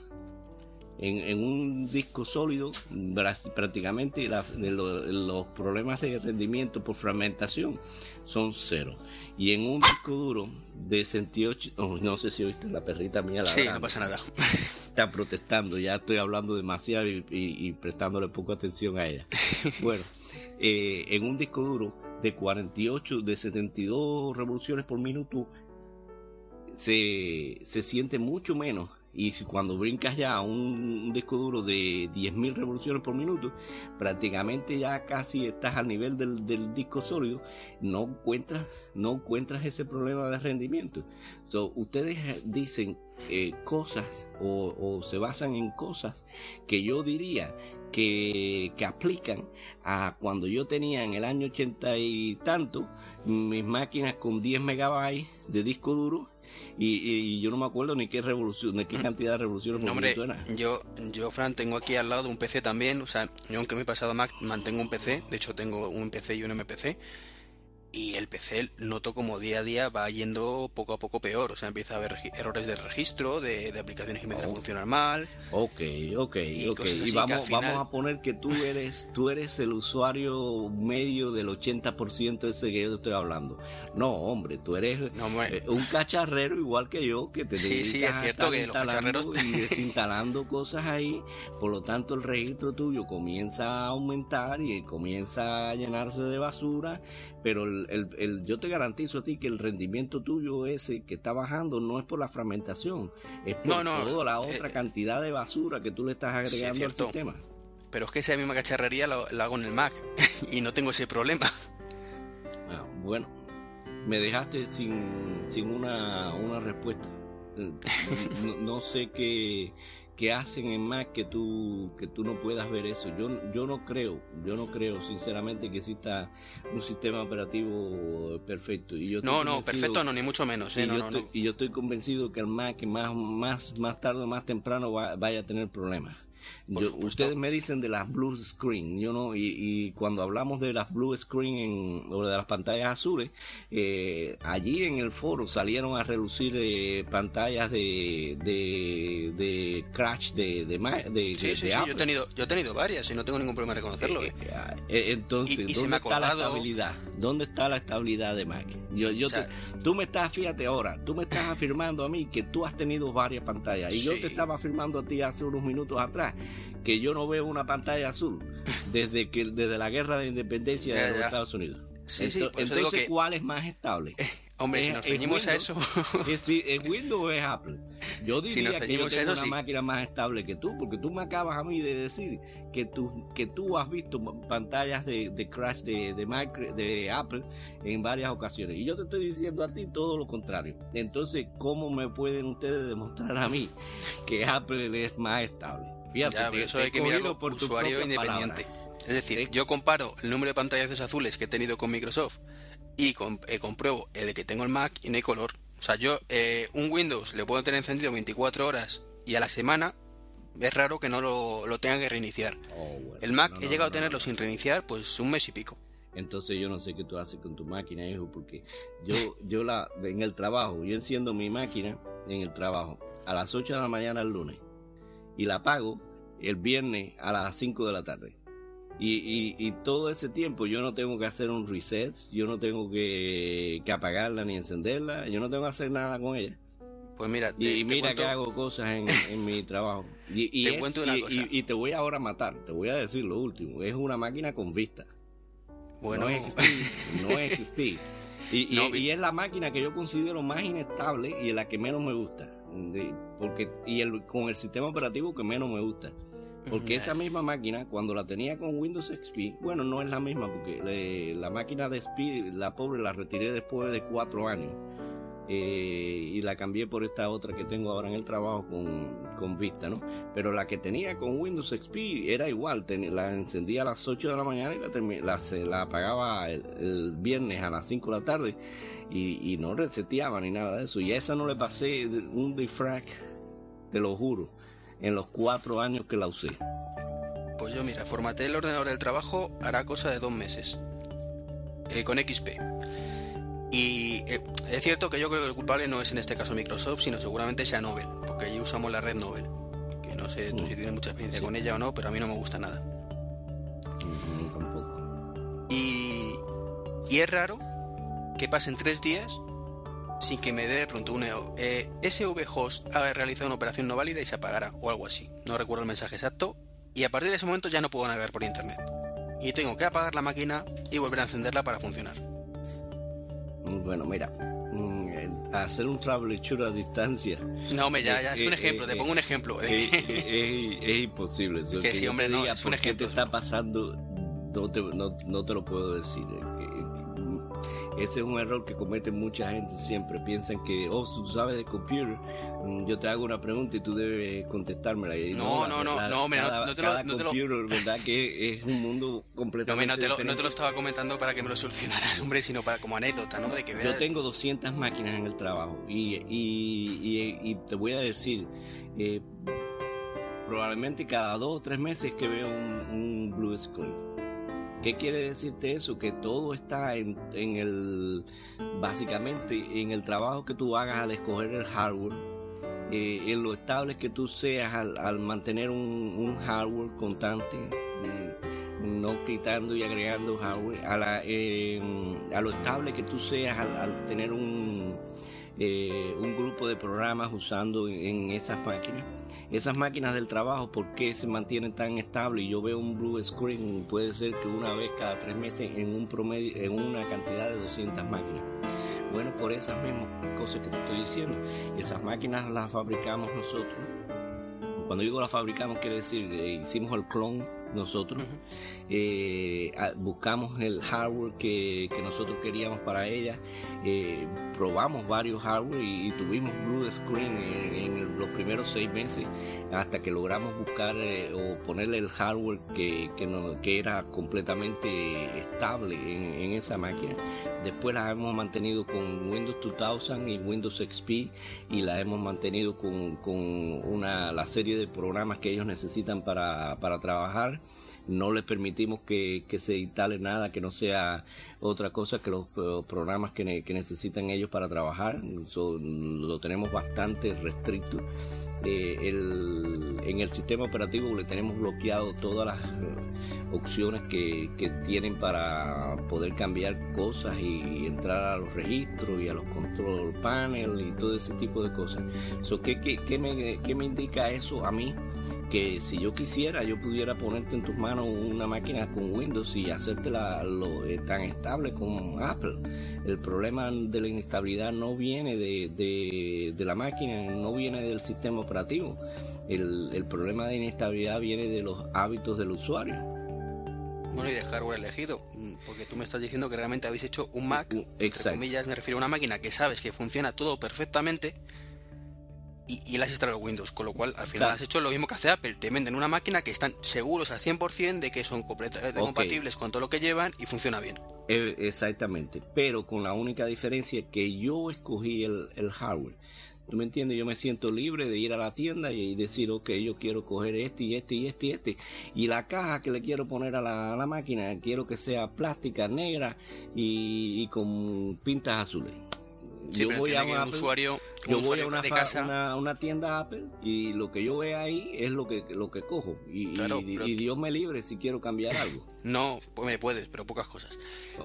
En, en un disco sólido, prácticamente la- los problemas de rendimiento por fragmentación son cero. Y en un disco duro de 68, oh, no sé si oíste la perrita mía, la Sí, no pasa nada. está protestando, ya estoy hablando demasiado y, y- y prestándole poco atención a ella. Bueno, eh, en un disco duro de 48, de 72 revoluciones por minuto, se, se siente mucho menos. Y si cuando brincas ya a un, disco duro de 10.000 revoluciones por minuto, prácticamente ya casi estás al nivel del, disco sólido, no encuentras, no encuentras ese problema de rendimiento. So, ustedes dicen eh, cosas o, o se basan en cosas que yo diría que, que aplican a cuando yo tenía en el año 80 y tanto mis máquinas con 10 megabytes de disco duro y, y yo no me acuerdo ni qué revolución, ni qué cantidad de revoluciones No, hombre, yo, yo, Fran, tengo aquí al lado un PC también. O sea, yo aunque me he pasado Mac, mantengo un PC. De hecho, tengo un PC y un MPC. Y el PC noto como día a día va yendo poco a poco peor. O sea, empieza a haber errores de registro, de, de aplicaciones que empiezan a funcionar mal. Ok, ok, Y ok. Y vamos, final- vamos a poner que tú eres, tú eres el usuario medio del 80% ese que yo te estoy hablando. No, hombre, tú eres No, eh, un cacharrero igual que yo, que te Sí, sí, es cierto que los cacharreros- y desinstalando cosas ahí. Por lo tanto, el registro tuyo comienza a aumentar y comienza a llenarse de basura. Pero el, el- el- yo te garantizo a ti que el rendimiento tuyo ese que está bajando no es por la fragmentación, es por No, no, toda la eh, otra cantidad de basura que tú le estás Sí, es agregando al sistema. Pero es que esa misma cacharrería la, la hago en el Mac. y no tengo ese problema. Ah, bueno, me dejaste sin, sin una, una respuesta. Eh, No, no sé qué, qué hacen en Mac que tú, que tú no puedas ver eso. Yo, yo no creo, yo no creo sinceramente que exista un sistema operativo perfecto. Y yo No, no, perfecto, no, ni mucho menos. y, ¿eh? No, yo no, estoy, no. y yo estoy convencido que el Mac más, más, más tarde o más temprano va- vaya a tener problemas. Yo- ustedes me dicen de las blue screen, yo no, y, y cuando hablamos de las blue screen en, o de las pantallas azules, eh, allí en el foro salieron a relucir eh, pantallas de, de, de crash de, de, Sí, de- sí, de sí, yo he tenido, yo he tenido varias y no tengo ningún problema en reconocerlo. Eh, ¿eh? eh, entonces, Y- y se ¿dónde me está la estabilidad? ¿Dónde está la estabilidad de Mac? Yo, yo O sea- te- tú me estás, fíjate ahora, tú me estás afirmando a mí que tú has tenido varias pantallas. Y yo te estaba afirmando a ti hace unos minutos atrás que yo no veo una pantalla azul desde que desde la guerra de independencia Ya, de los ya. Estados Unidos. Sí, sí, Ento- por eso entonces, digo que- ¿cuál es más estable? Hombre, si ¿Es- nos ceñimos a eso. ¿Es, si- ¿Es Windows o es Apple? Yo diría que yo tengo eso, una sí. máquina más estable que tú, porque tú me acabas a mí de decir que tú, que tú has visto pantallas de, de crash de, de, Micro- de Apple en varias ocasiones. Y yo te estoy diciendo a ti todo lo contrario. Entonces, ¿cómo me pueden ustedes demostrar a mí que Apple es más estable? Fíjate, Ya, pero eso te hay que mirarlo por usuario independiente. Es decir, yo comparo el número de pantallas azules que he tenido con Microsoft y com- eh, compruebo el que tengo el Mac y no hay color. O sea, yo eh, un Windows le puedo tener encendido 24 horas y a la semana es raro que no lo, lo tenga que reiniciar. Oh, el Mac he llegado a tenerlo sin reiniciar pues un mes y pico. Entonces yo no sé qué tú haces con tu máquina, hijo, porque yo, yo la, en el trabajo, yo enciendo mi máquina en el trabajo a las 8 de la mañana el lunes y la apago el viernes a las 5 de la tarde. Y, y, todo ese tiempo yo no tengo que hacer un reset, yo no tengo que, apagarla ni encenderla, yo no tengo que hacer nada con ella. Pues mira, y, mira que hago cosas en, mi trabajo. Y, te cuento una cosa. y, te voy ahora a matar, te voy a decir lo último. Es una máquina con vista. Bueno, no es XP, no es XP. Y, y, es la máquina que yo considero más inestable y la que menos me gusta. Porque, y el, con el sistema operativo que menos me gusta. Porque esa misma máquina, cuando la tenía con Windows XP, bueno, no es la misma, porque la máquina de XP, la pobre, la retiré después de cuatro años. Eh, y la cambié por esta otra que tengo ahora en el trabajo con, Vista, ¿no? Pero la que tenía con Windows XP era igual, la encendía a las 8 de la mañana y la, se la apagaba el, viernes a las 5 de la tarde y, no reseteaba ni nada de eso. Y a esa no le pasé un defrag, te lo juro en los cuatro años que la usé? Pues yo, mira, formateé el ordenador del trabajo hará cosa de dos meses. Eh, con XP. Y eh, es cierto que yo creo que el culpable no es en este caso Microsoft, sino seguramente sea Nobel, porque allí usamos la red Nobel. Que no sé tú si mm. tienes mucha experiencia con ella o no, pero a mí no me gusta nada. Mm, tampoco. Y, y es raro que pasen tres días sin que me dé de pronto un eh, SV host ha realizado una operación no válida y se apagará o algo así. No recuerdo el mensaje exacto. Y a partir de ese momento ya no puedo navegar por internet. Y tengo que apagar la máquina y volver a encenderla para funcionar. Bueno, mira, mm, hacer un troubleshoot a distancia. No, me ya, ya, es un ejemplo, te pongo un ejemplo. Es, imposible. que, sí, hombre, no, es un ejemplo. ¿Qué te está pasando? No te, no, no te lo puedo decir. Ese es un error que comete mucha gente siempre. Piensan que, oh, tú sabes de computer, mm, yo te hago una pregunta y tú debes contestármela. no, no, no, no, mira, no te lo... No computer, ¿verdad? Que es un mundo completamente no, no, te lo, no te lo estaba comentando para que me lo solucionaras, hombre, sino para como anécdota, ¿no? De que Yo tengo 200 máquinas en el trabajo y, y, y, te voy a decir... Eh, probablemente cada dos o tres meses que veo un, un blue screen ¿Qué quiere decirte eso? Que todo está en, el, básicamente, en el trabajo que tú hagas al escoger el hardware, eh, en lo estable que tú seas al, mantener un, hardware constante, mm, no quitando y agregando hardware, a, em, a lo estable que tú seas al, tener un, eh, un grupo de programas usando en esas máquinas esas máquinas del trabajo, ¿por qué se mantienen tan estables? Yo veo un blue screen, puede ser que una vez cada tres meses en un promedio, en una cantidad de 200 máquinas. Bueno, por esas mismas cosas que te estoy diciendo, esas máquinas las fabricamos nosotros. Cuando digo las fabricamos, quiere decir, eh, hicimos el clon nosotros. Eh, buscamos el hardware que, nosotros queríamos para ella. Eh, probamos varios hardware y, tuvimos blue screen en, los primeros seis meses hasta que logramos buscar eh, o ponerle el hardware que, que, era completamente estable en, esa máquina. Después la hemos mantenido con Windows 2000 y Windows XP y la hemos mantenido con, con una, la serie de programas que ellos necesitan para, para trabajar no les permitimos que, se instale nada que no sea otra cosa que los programas que, necesitan ellos para trabajar. lo tenemos bastante restricto. Eh, en el sistema operativo le tenemos bloqueado todas las opciones que, tienen para poder cambiar cosas y entrar a los registros y a los control panel y todo ese tipo de cosas. ¿qué, me, ¿Qué me indica eso a mí? Que si yo quisiera, yo pudiera ponerte en tus manos una máquina con Windows y hacértela lo, eh, tan estable como Apple. El problema de la inestabilidad no viene de, la máquina, no viene del sistema operativo. El, problema de inestabilidad viene de los hábitos del usuario. Bueno, y de hardware elegido, mm, porque tú me estás diciendo que realmente habéis hecho un Mac, Exacto. comillas, me refiero a una máquina que sabes que funciona todo perfectamente, y, y las instalado Windows, con lo cual al final has hecho lo mismo que hace Apple, te venden una máquina que están seguros al 100% de que son completamente compatibles con todo lo que llevan y funciona bien. Eh, exactamente, pero con la única diferencia que yo escogí el, el hardware. ¿Tú me entiendes? Yo me siento libre de ir a la tienda y decir, ok, yo quiero coger este y este y este y este. Y la caja que le quiero poner a la, a la máquina, quiero que sea plástica, negra y, y con pintas azules. Yo voy a un usuario, yo voy a una, casa. Una, una, tienda Apple y lo que yo vea ahí es lo que, lo que cojo. Y, y, Dios me libre si quiero cambiar algo. No, pues me puedes, pero pocas cosas.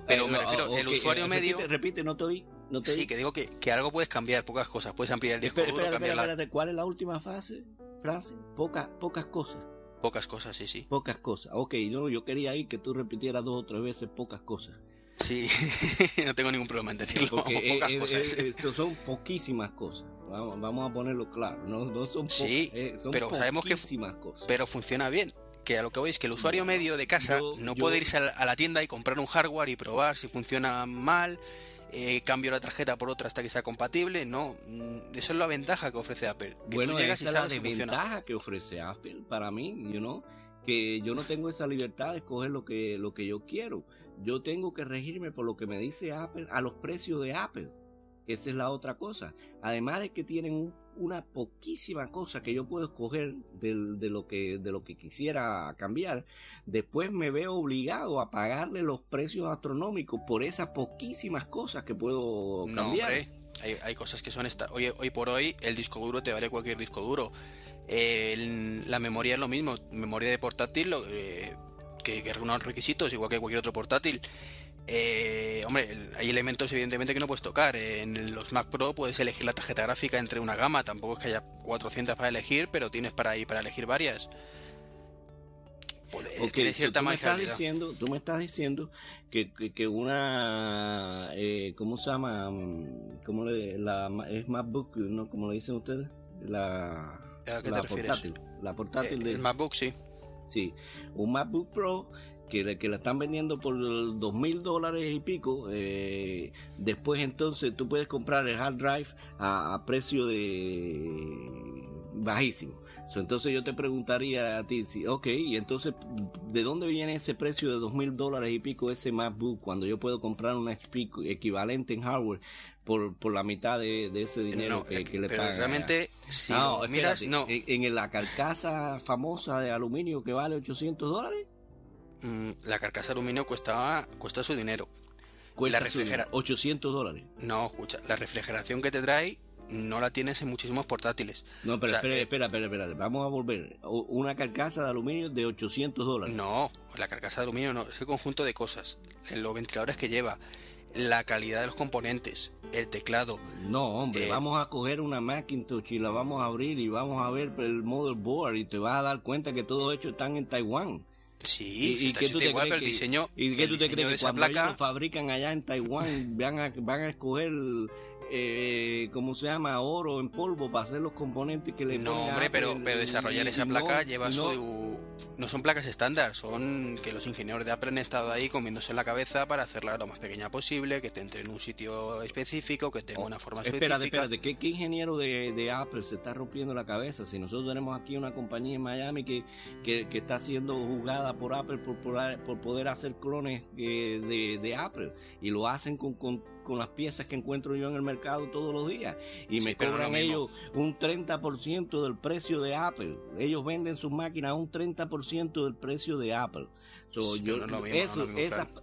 Pero eh, me refiero, okay, el usuario eh, medio. Repite, repite no estoy sí, que digo que, que, algo puedes cambiar, pocas cosas. Puedes ampliar el disco duro, cambiar ¿Cuál es la última frase? frase? Pocas, pocas cosas. Pocas cosas, sí, sí. Pocas cosas. Ok, no, yo quería ir que tú repitieras dos o tres veces pocas cosas. Sí, no tengo ningún problema en decirlo. Porque pocas cosas. son poquísimas cosas. Vamos, vamos, a ponerlo claro. No, no son, sí, eh, son pero sabemos que cosas. Pero funciona bien que a lo que voy es que el usuario medio de casa no puede irse a la tienda y comprar un hardware y probar si funciona mal, eh, cambio la tarjeta por otra hasta que sea compatible. No, mm, eso es la ventaja que ofrece Apple. bueno, esa es la ventaja que ofrece Apple para mí, you know, que yo no tengo esa libertad de escoger lo que, lo que yo quiero. Yo tengo que regirme por lo que me dice Apple a los precios de Apple. Esa es la otra cosa. Además de que tienen un una poquísima cosa que yo puedo escoger de, lo que, de lo que quisiera cambiar, después me veo obligado a pagarle los precios astronómicos por esas poquísimas cosas que puedo cambiar. hay, cosas que son esta. Hoy, hoy por hoy el disco duro te vale cualquier disco duro. la memoria es lo mismo, memoria de portátil eh, que, que unos requisitos igual que cualquier otro portátil. Eh, hombre, hay elementos evidentemente que no puedes tocar. En los Mac Pro puedes elegir la tarjeta gráfica entre una gama. Tampoco es que haya 400 para elegir, pero tienes para ahí para elegir varias. Okay, cierta tú, me estás diciendo, tú me estás diciendo que, que, una, eh, ¿cómo se llama? ¿Cómo le, la, es MacBook, ¿no? Como le dicen ustedes, la, la portátil, la portátil eh, El MacBook, sí. Sí, un MacBook Pro que, que la están vendiendo por dos mil dólares y pico, eh, después entonces tú puedes comprar el hard drive a, precio de bajísimo. entonces yo te preguntaría a ti, si, ok, y entonces, ¿de dónde viene ese precio de dos mil dólares y pico ese MacBook cuando yo puedo comprar un HP equivalente en hardware por, por la mitad de, ese dinero que, le pagan. Realmente, si no, miras, no. En, en, la carcasa famosa de aluminio que vale 800 dólares. Mm, la carcasa de aluminio cuesta, cuesta su dinero. Cuesta la 800 dólares. No, escucha, la refrigeración que te trae no la tienes en muchísimos portátiles. No, pero espera, eh, espera, espera, espera, vamos a volver. Una carcasa de aluminio de 800 dólares. No, la carcasa de aluminio no, es el conjunto de cosas. Los ventiladores que lleva, la calidad de los componentes, el teclado. No, hombre, eh, vamos a coger una Macintosh y la vamos a abrir y vamos a ver el motherboard y te vas a dar cuenta que todo hecho están en Taiwán. Sí, y, que tú te igual, crees el diseño, ¿y que tú te crees que cuando placa... ellos fabrican allá en Taiwán van a, van a escoger eh, ¿cómo se llama? Oro en polvo para hacer los componentes que le No, hombre, pero, pero desarrollar esa placa lleva su... No son placas estándar, son que los ingenieros de Apple han estado ahí comiéndose la cabeza para hacerla lo más pequeña posible, que te entre en un sitio específico, que tenga una forma específica. Espérate, espérate, ¿qué, qué ingeniero de, de, Apple se está rompiendo la cabeza? Si nosotros tenemos aquí una compañía en Miami que, que, que está siendo juzgada por Apple por, por, poder hacer clones eh, de, de, Apple y lo hacen con, con con las piezas que encuentro yo en el mercado todos los días y me cobran ellos un 30% del precio de Apple. Ellos venden sus máquinas a un 30% del precio de Apple.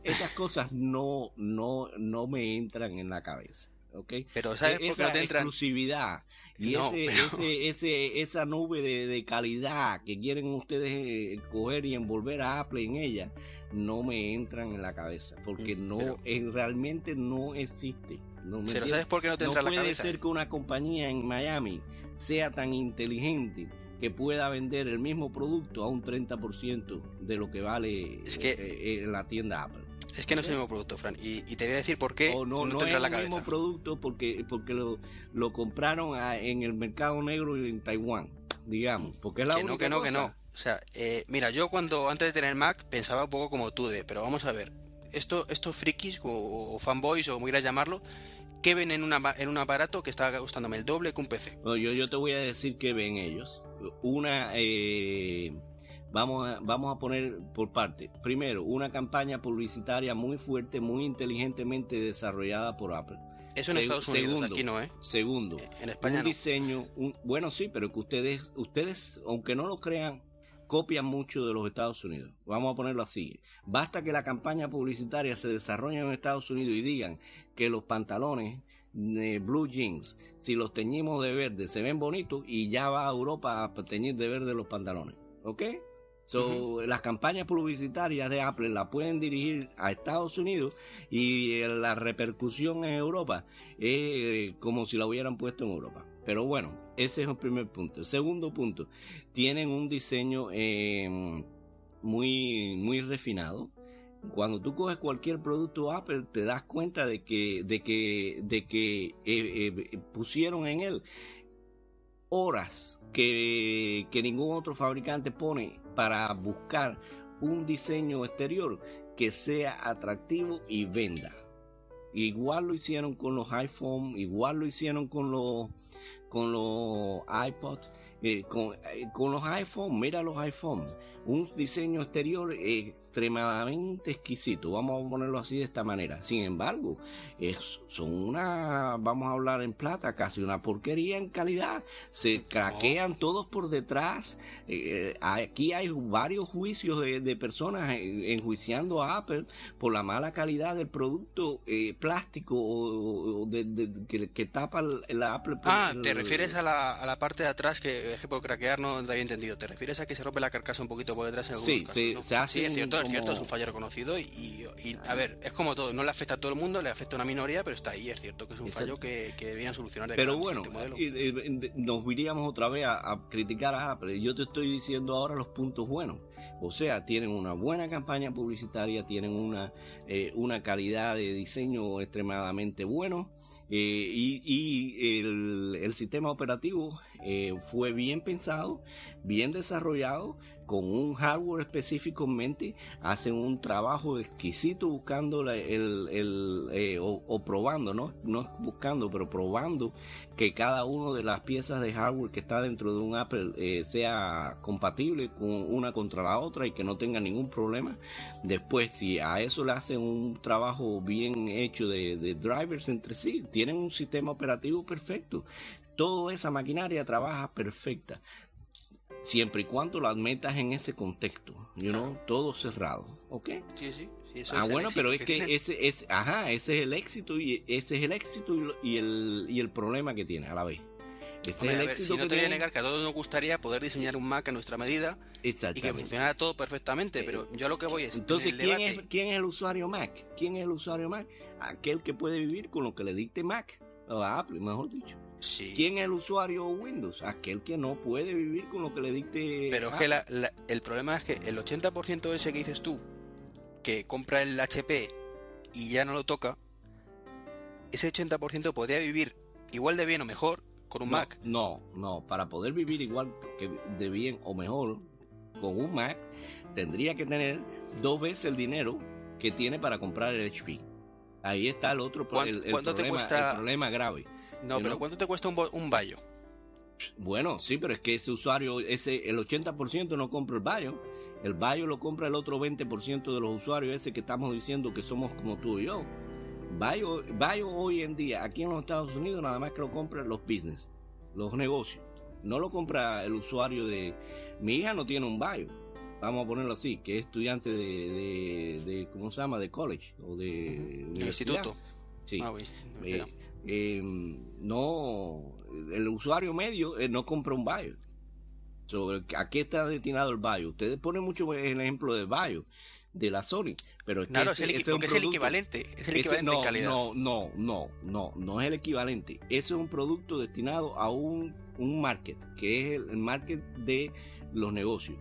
esas, cosas no, no, no me entran en la cabeza. Okay. Pero ¿sabes e, esa exclusividad y ese, ese, esa nube de, calidad que quieren ustedes eh, coger y envolver a Apple en ella no me entran en la cabeza porque mm, no realmente no existe. No me ¿sabes por qué no te entra en la cabeza? puede ser que una compañía en Miami sea tan inteligente que pueda vender el mismo producto a un 30% de lo que vale es que, eh, en la tienda Apple. Es que no es el mismo producto, Fran. Y, te voy a decir por qué no, no, no, es el mismo producto porque, porque lo, lo compraron en el mercado negro en Taiwán, digamos. Porque es la que no, que no, que no. O sea, eh, mira, yo cuando antes de tener Mac pensaba un poco como tú de, pero vamos a ver, esto, estos frikis o, fanboys o como quieras llamarlo, ¿qué ven en, una, en un aparato que está costándome el doble que un PC? yo, yo te voy a decir qué ven ellos. Una, eh, Vamos a, vamos a poner por parte. Primero, una campaña publicitaria muy fuerte, muy inteligentemente desarrollada por Apple. Eso en Estados Unidos, segundo, aquí no, ¿eh? Segundo, en España un diseño, un, bueno sí, pero que ustedes, ustedes, aunque no lo crean, copian mucho de los Estados Unidos. Vamos a ponerlo así. Basta que la campaña publicitaria se desarrolle en Estados Unidos y digan que los pantalones de blue jeans, si los teñimos de verde, se ven bonitos y ya va a Europa a teñir de verde los pantalones. ¿Ok? So, Las campañas publicitarias de Apple la pueden dirigir a Estados Unidos y eh, la repercusión en Europa es como si la hubieran puesto en Europa. Pero bueno, ese es el primer punto. El segundo punto, tienen un diseño eh, muy, muy refinado. Cuando tú coges cualquier producto Apple, te das cuenta de que, de que, de que eh, pusieron en él horas que, ningún otro fabricante pone para buscar un diseño exterior que sea atractivo y venda. Igual lo hicieron con los iPhone, igual lo hicieron con los con los iPods, eh, con, eh, con, los iPhone, mira los iPhone, un diseño exterior extremadamente exquisito, vamos a ponerlo así de esta manera. Sin embargo, es, son una, vamos a hablar en plata, casi una porquería en calidad, se craquean todos por detrás. Eh, aquí hay varios juicios de, personas enjuiciando a Apple por la mala calidad del producto plástico o, de, que, tapa el, Apple. Ah, refieres a la, a la parte de atrás que, que por craquear no te había entendido. ¿Te refieres a que se rompe la carcasa un poquito por detrás en algunos sí, Sí, se hace sí, es cierto, es cierto, es un fallo reconocido y, y, a ver, es como todo, no le afecta a todo el mundo, le afecta a una minoría, pero está ahí, es cierto que es un fallo que, que debían solucionar. Pero bueno, nos iríamos otra vez a, criticar a Apple. Yo te estoy diciendo ahora los puntos buenos. O sea, tienen una buena campaña publicitaria, tienen una, eh, una calidad de diseño extremadamente bueno eh, y, y el, el sistema operativo eh, fue bien pensado, bien desarrollado, con un hardware específico en mente, hacen un trabajo exquisito buscando el, el eh, o, probando, ¿no? no buscando, pero probando que cada una de las piezas de hardware que está dentro de un Apple eh, sea compatible con una contra la otra y que no tenga ningún problema. Después, si a eso le hacen un trabajo bien hecho de drivers entre sí, tienen un sistema operativo perfecto toda esa maquinaria trabaja perfecta siempre y cuando las metas en ese contexto, you know, todo cerrado, ¿ok? Sí, sí. ah, bueno, pero es que, ese es, ajá, ese es el éxito y ese es el éxito y, el, y el problema que tiene a la vez. Ese es el éxito si no te voy a negar que a todos nos gustaría poder diseñar un Mac a nuestra medida y que funcionara todo perfectamente, pero yo lo que voy es. Entonces, ¿quién, es, ¿quién es el usuario Mac? ¿Quién es el usuario Mac? Aquel que puede vivir con lo que le dicte Mac, o Apple, mejor dicho. ¿Quién es el usuario Windows? Aquel que no puede vivir con lo que le dicte. Pero es que el problema es que el 80% de ese que dices tú, que compra el HP y ya no lo toca, ese 80% podría vivir igual de bien o mejor con un Mac. No, no, para poder vivir igual que de bien o mejor con un Mac, tendría que tener dos veces el dinero que tiene para comprar el HP. Ahí está el otro el, problema, el problema grave. No, pero ¿cuánto te cuesta un, un Bayo? Bueno, sí, pero es que ese usuario, ese el 80% no compra el Bayo. El Bayo lo compra el otro 20% de los usuarios, ese que estamos diciendo que somos como tú y yo. Bayo, Bayo hoy en día, aquí en los Estados Unidos, nada más que lo compran los business, los negocios. No lo compra el usuario de... Mi hija no tiene un Bayo, vamos a ponerlo así, que es estudiante de, de, ¿cómo se llama? De college o de... instituto. Sí. Ah, eh, eh, no, el usuario medio eh, no compra un Bayo. ¿A qué está destinado el Bayo? Ustedes ponen mucho el ejemplo de Bayo, de la Sony, pero es claro, es, el, es, el equivalente, es el equivalente no, calidad. No, no, no, no, no es el equivalente. Ese es un producto destinado a un, un market, que es el, market de los negocios.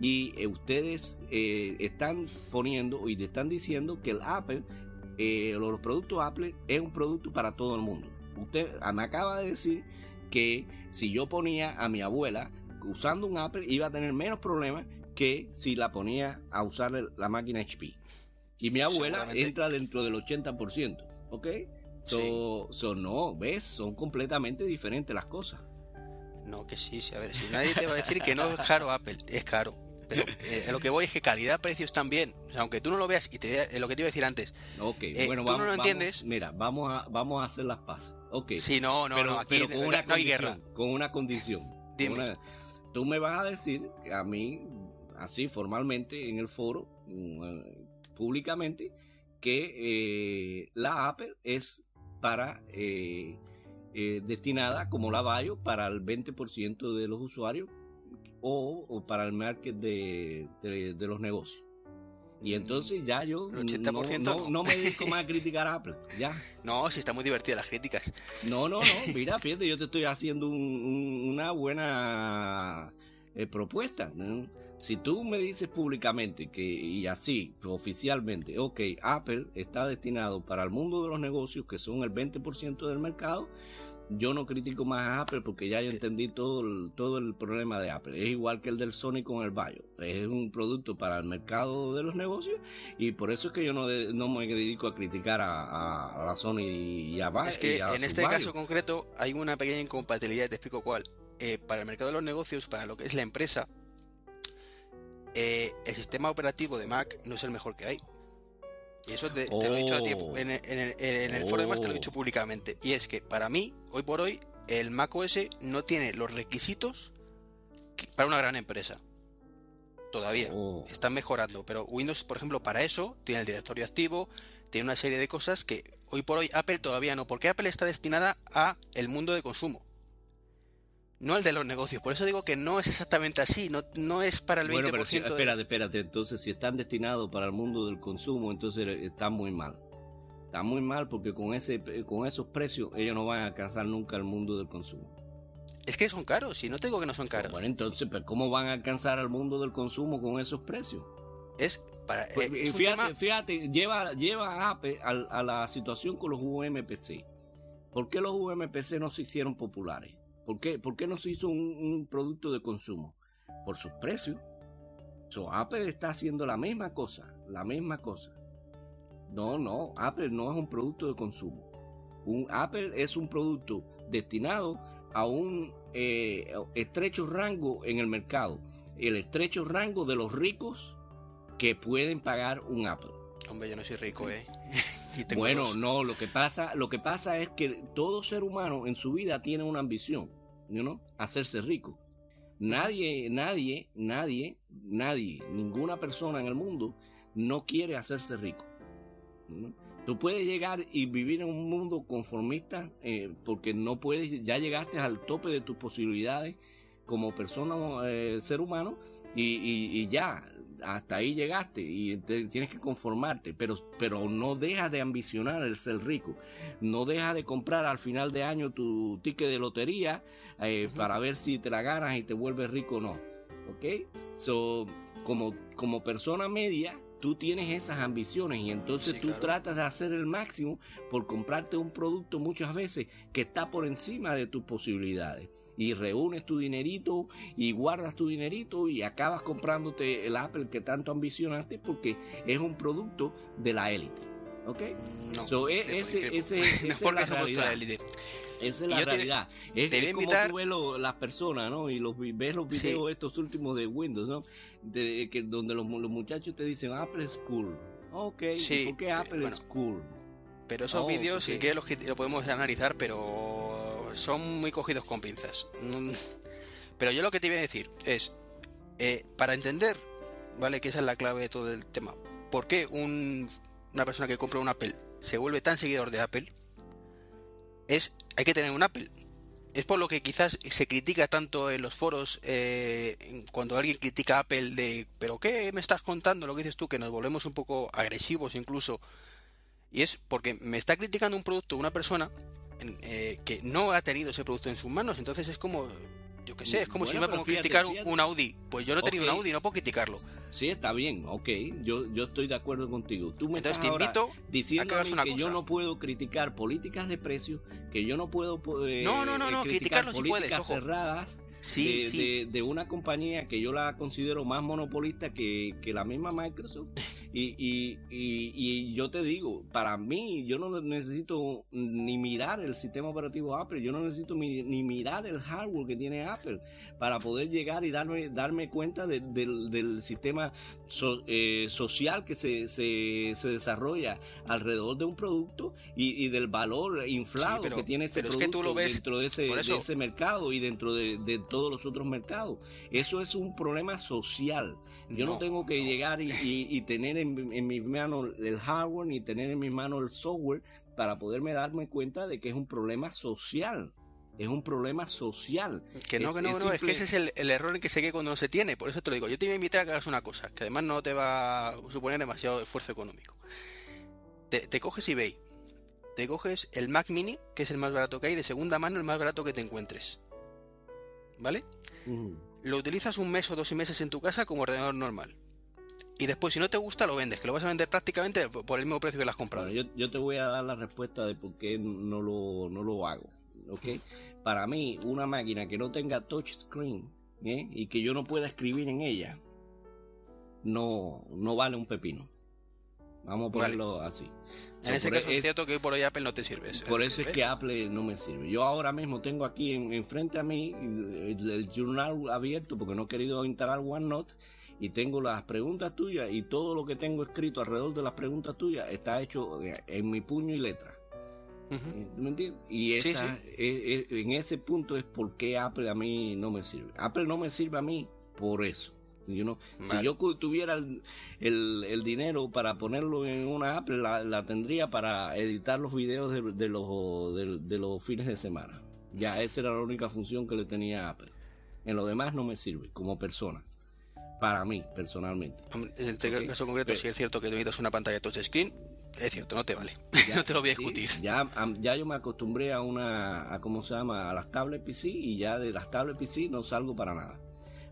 Y eh, ustedes están poniendo y te están diciendo que el Apple eh, los productos Apple es un producto para todo el mundo. Usted me acaba de decir que si yo ponía a mi abuela usando un Apple iba a tener menos problemas que si la ponía a usar la máquina HP. Y mi abuela entra dentro del 80%, ¿ok? So, no, ¿ves? Son completamente diferentes las cosas. No, que sí, sí, a ver, si nadie te va a decir que no es caro Apple, es caro pero eh, lo que voy es que calidad-precios también. aunque tú no lo veas, y te, lo que te iba a decir antes. Ok, bueno, tú no lo entiendes. Mira, vamos a, vamos a hacer las paces. Ok. Sí, no, no, no, aquí con una no hay guerra. Con una condición. Dime. tú me vas a decir a mí, así formalmente en el foro, mm, públicamente, que la Apple es para eh, eh, destinada como la Bayo para el 20% de los usuarios o, para el market de, de, los negocios. Y entonces ya yo no, me dedico más a criticar a Apple. Ya. No, si está muy divertida las críticas. No, no, no. Mira, fíjate, yo te estoy haciendo una buena eh, propuesta. Si tú me dices públicamente que, y así, oficialmente, ok, Apple está destinado para el mundo de los negocios, que son el 20% del mercado, yo no critico más a Apple porque ya yo entendí todo el, todo el problema de Apple. Es igual que el del Sony con el Bio. Es un producto para el mercado de los negocios y por eso es que yo no, no me dedico a criticar a, la Sony y a Bio. Es que en este caso concreto hay una pequeña incompatibilidad, te explico cuál. Eh, para el mercado de los negocios, para lo que es la empresa, eh, el sistema operativo de Mac no es el mejor que hay. Y eso te, lo he dicho a ti, oh. en, el foro de más te lo he dicho oh. públicamente. Y es que para mí, hoy por hoy, el Mac OS no tiene los requisitos para una gran empresa. Todavía. Oh. Están mejorando. Pero Windows, por ejemplo, para eso tiene el directorio activo, tiene una serie de cosas que hoy por hoy Apple todavía no. Porque Apple está destinada a el mundo de consumo no el de los negocios. Por eso digo que no es exactamente así, no, no es para el 20%. Bueno, pero espérate, espérate, entonces si están destinados para el mundo del consumo, entonces están muy mal. Están muy mal porque con, ese, con esos precios ellos no van a alcanzar nunca el mundo del consumo. Es que son caros, y no tengo que no son caros. Bueno, entonces, pero ¿cómo van a alcanzar al mundo del consumo con esos precios? Es para... Pues, eh, fíjate, lleva, lleva a Apple a la situación con los UMPC. ¿Por qué los UMPC no se hicieron populares? ¿Por qué, ¿Por qué no se hizo un, producto de consumo? Por sus precios. So, Apple está haciendo la misma cosa, la misma cosa. No, no, Apple no es un producto de consumo. Un, Apple es un producto destinado a un eh, estrecho rango en el mercado. El estrecho rango de los ricos que pueden pagar un Apple. Hombre, yo no soy rico, ¿eh? bueno, no, lo que pasa, lo que pasa es que todo ser humano en su vida tiene una ambición, ¿no? Hacerse rico. Nadie, nadie, nadie, nadie, ninguna persona en el mundo no quiere hacerse rico. Tú puedes llegar y vivir en un mundo conformista eh, porque no puedes, ya llegaste al tope de tus posibilidades como persona, eh, ser humano, y, ya, hasta ahí llegaste y tienes que conformarte, pero, pero no dejas de ambicionar el ser rico, no dejas de comprar al final de año tu ticket de lotería eh, para ver si te la ganas y te vuelves rico o no, ¿ok? So, como, como persona media, tú tienes esas ambiciones y entonces tú tratas de hacer el máximo por comprarte un producto muchas veces que está por encima de tus posibilidades y reúnes tu dinerito y guardas tu dinerito y acabas comprándote el Apple que tanto ambicionaste porque es un producto de la élite. ¿Ok? No, e, ese, ese, es la élite. Esa es la realidad. Es, es como tú ves las personas, ¿no? Y los, ves los videos estos últimos de Windows, ¿no? De, que, donde los, muchachos te dicen Apple School. Ok, sí, ¿por qué Apple School? Pero esos oh, vídeos, si quieres, los, lo podemos analizar, pero son muy cogidos con pinzas. Mm, pero yo lo que te iba a decir es, eh, para entender, ¿vale? Que esa es la clave de todo el tema. ¿Por qué una persona que compra un Apple se vuelve tan seguidor de Apple? Es hay que tener un Apple. Es por lo que quizás se critica tanto en los foros eh, cuando alguien critica a Apple de, pero ¿qué me estás contando? Lo que dices tú, que nos volvemos un poco agresivos incluso. Y es porque me está criticando un producto una persona eh, que no ha tenido ese producto en sus manos. Entonces es como, yo qué sé, es como si me pongo a criticar un Audi. Pues yo no he tenido un Audi, no puedo criticarlo. Sí, está bien, ok, yo, yo estoy de acuerdo contigo. Tú me Entonces te invito diciendo a que, yo no puedo criticar políticas de precios, que yo no puedo eh, no, no, no, no, criticar políticas cerradas de, De, una compañía que yo la considero más monopolista que, que la misma Microsoft Y, y, y, y, yo te digo, para mí, yo no necesito ni mirar el sistema operativo Apple, yo no necesito ni, mirar el hardware que tiene Apple para poder llegar y darme, darme cuenta del, del, sistema eh, social que se, se, se, desarrolla alrededor de un producto y, del valor inflado que tiene ese producto dentro de ese, de ese mercado y dentro de, de, todos los otros mercados. Eso es un problema social. Yo no, tengo que llegar y, y tener en, en mis manos el hardware ni tener en mis manos el software para poderme darme cuenta de que es un problema social. Es un problema social. Que no, que no, es, no, es que ese es el, error en que se que cuando no se tiene. Por eso te lo digo. Yo te voy a invitar a que hagas una cosa, que además no te va a suponer demasiado esfuerzo económico. Te, te coges eBay, te coges el Mac Mini, que es el más barato que hay, de segunda mano, el más barato que te encuentres. ¿Vale? Lo utilizas un mes o dos meses en tu casa como ordenador normal y después si no te gusta lo vendes, que lo vas a vender prácticamente por el mismo precio que lo has comprado. yo, te voy a dar la respuesta de por qué no lo, no lo hago. ¿okay? Para mí, una máquina que no tenga touchscreen ¿eh? y que yo no pueda escribir en ella, no, no vale un pepino. Vamos a ponerlo así. En ese caso es, cierto que por hoy Apple no te sirve. Por eso es que Apple no me sirve. Yo ahora mismo tengo aquí enfrente a mí el, el, journal abierto porque no he querido instalar OneNote y tengo las preguntas tuyas y todo lo que tengo escrito alrededor de las preguntas tuyas está hecho en mi puño y letra. ¿Me entiendes? Y esa, en ese punto es por qué Apple a mí no me sirve. Apple no me sirve a mí por eso. Si yo tuviera el, dinero para ponerlo en una Apple, la, tendría para editar los videos de, los, de, los fines de semana. Ya esa era la única función que le tenía a Apple. En lo demás no me sirve como persona para mí, personalmente. En este caso concreto, si es cierto que necesitas una pantalla touchscreen, es cierto, no te vale. no te lo voy a discutir. ya, ya yo me acostumbré a una, a cómo se llama, a las tablets PC y ya de las tablets PC no salgo para nada.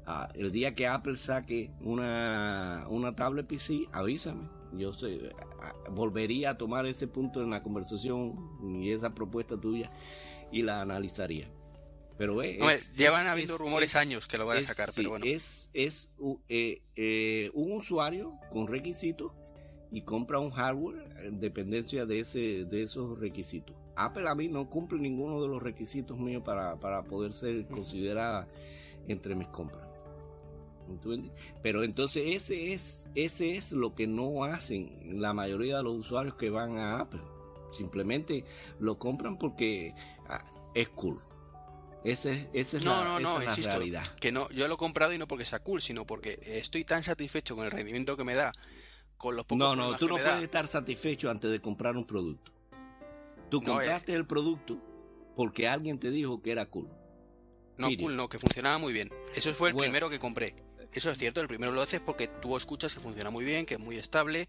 Ah, el día que Apple saque una, una tablet PC, avísame. Yo sé, ah, volvería a tomar ese punto en la conversación y esa propuesta tuya y la analizaría. Pero es, llevan habiendo rumores años que lo van a sacar, pero bueno. Es, es eh, eh, un usuario con requisitos y compra un hardware en dependencia de, ese, de esos requisitos. Apple a mí no cumple ninguno de los requisitos míos para, poder ser considerada entre mis compras. Pero entonces ese es, ese es lo que no hacen la mayoría de los usuarios que van a Apple. Simplemente lo compran porque ah, es cool. Ese, esa es no, la, no. Que no, yo lo he comprado y no porque sea cool, sino porque estoy tan satisfecho con el rendimiento que me da, con los pocos No, no, tú no puedes estar satisfecho antes de comprar un producto. Tú compraste el producto porque alguien te dijo que era cool. No, cool no, que funcionaba muy bien. Eso fue el primero que compré. Eso es cierto, el primero lo haces porque tú escuchas que funciona muy bien, que es muy estable,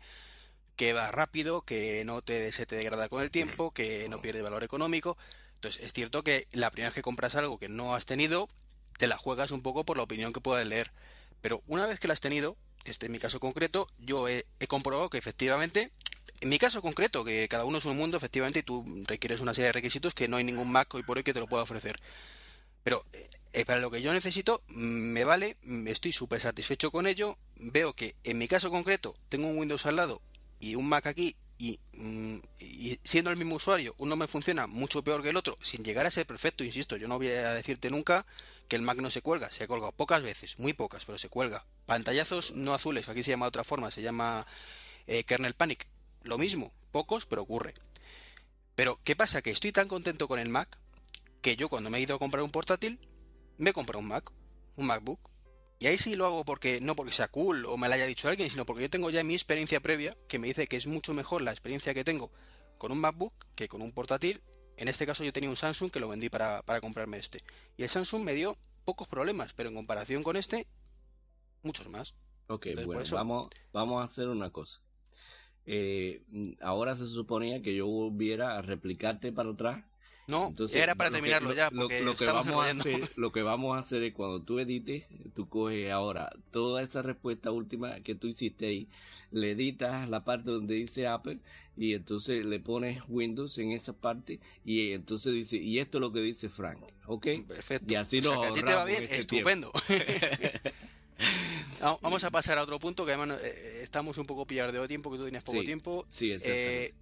que va rápido, que no te, se te degrada con el tiempo, que no pierde valor económico. Entonces, es cierto que la primera vez que compras algo que no has tenido, te la juegas un poco por la opinión que puedas leer. Pero una vez que la has tenido, este en mi caso concreto, yo he, comprobado que efectivamente, en mi caso concreto, que cada uno es un mundo, efectivamente, y tú requieres una serie de requisitos que no hay ningún Mac hoy por hoy que te lo pueda ofrecer. Pero eh, eh, para lo que yo necesito, mm, me vale, mm, estoy súper satisfecho con ello. Veo que en mi caso concreto tengo un Windows al lado y un Mac aquí Mm, y, siendo el mismo usuario, uno me funciona mucho peor que el otro, sin llegar a ser perfecto, insisto, yo no voy a decirte nunca que el Mac no se cuelga, se ha colgado pocas veces, muy pocas, pero se cuelga. Pantallazos no azules, aquí se llama de otra forma, se llama eh, kernel panic. Lo mismo, pocos, pero ocurre. Pero, ¿qué pasa? Que estoy tan contento con el Mac que yo cuando me he ido a comprar un portátil, me he comprado un Mac, un MacBook, y ahí sí lo hago porque no porque sea cool o me lo haya dicho alguien, sino porque yo tengo ya mi experiencia previa que me dice que es mucho mejor la experiencia que tengo con un MacBook que con un portátil. En este caso yo tenía un Samsung que lo vendí para, comprarme este. Y el Samsung me dio pocos problemas, pero en comparación con este, muchos más. Ok, bueno, vamos, vamos a hacer una cosa. Eh, ahora se suponía que yo volviera a replicarte para atrás no, era para terminarlo ya. lo, que vamos a hacer, lo que vamos a hacer es cuando tú edites, tú coges ahora toda esa respuesta última que tú hiciste ahí, le editas la parte donde dice Apple y entonces le pones Windows en esa parte y entonces dice, y esto es lo que dice Frank, ¿ok? Perfecto. Y así nos a ti te va bien, estupendo. Vamos a pasar a otro punto que además eh, estamos un poco pillados de tiempo, que tú tienes poco tiempo. Sí, exactamente. Eh,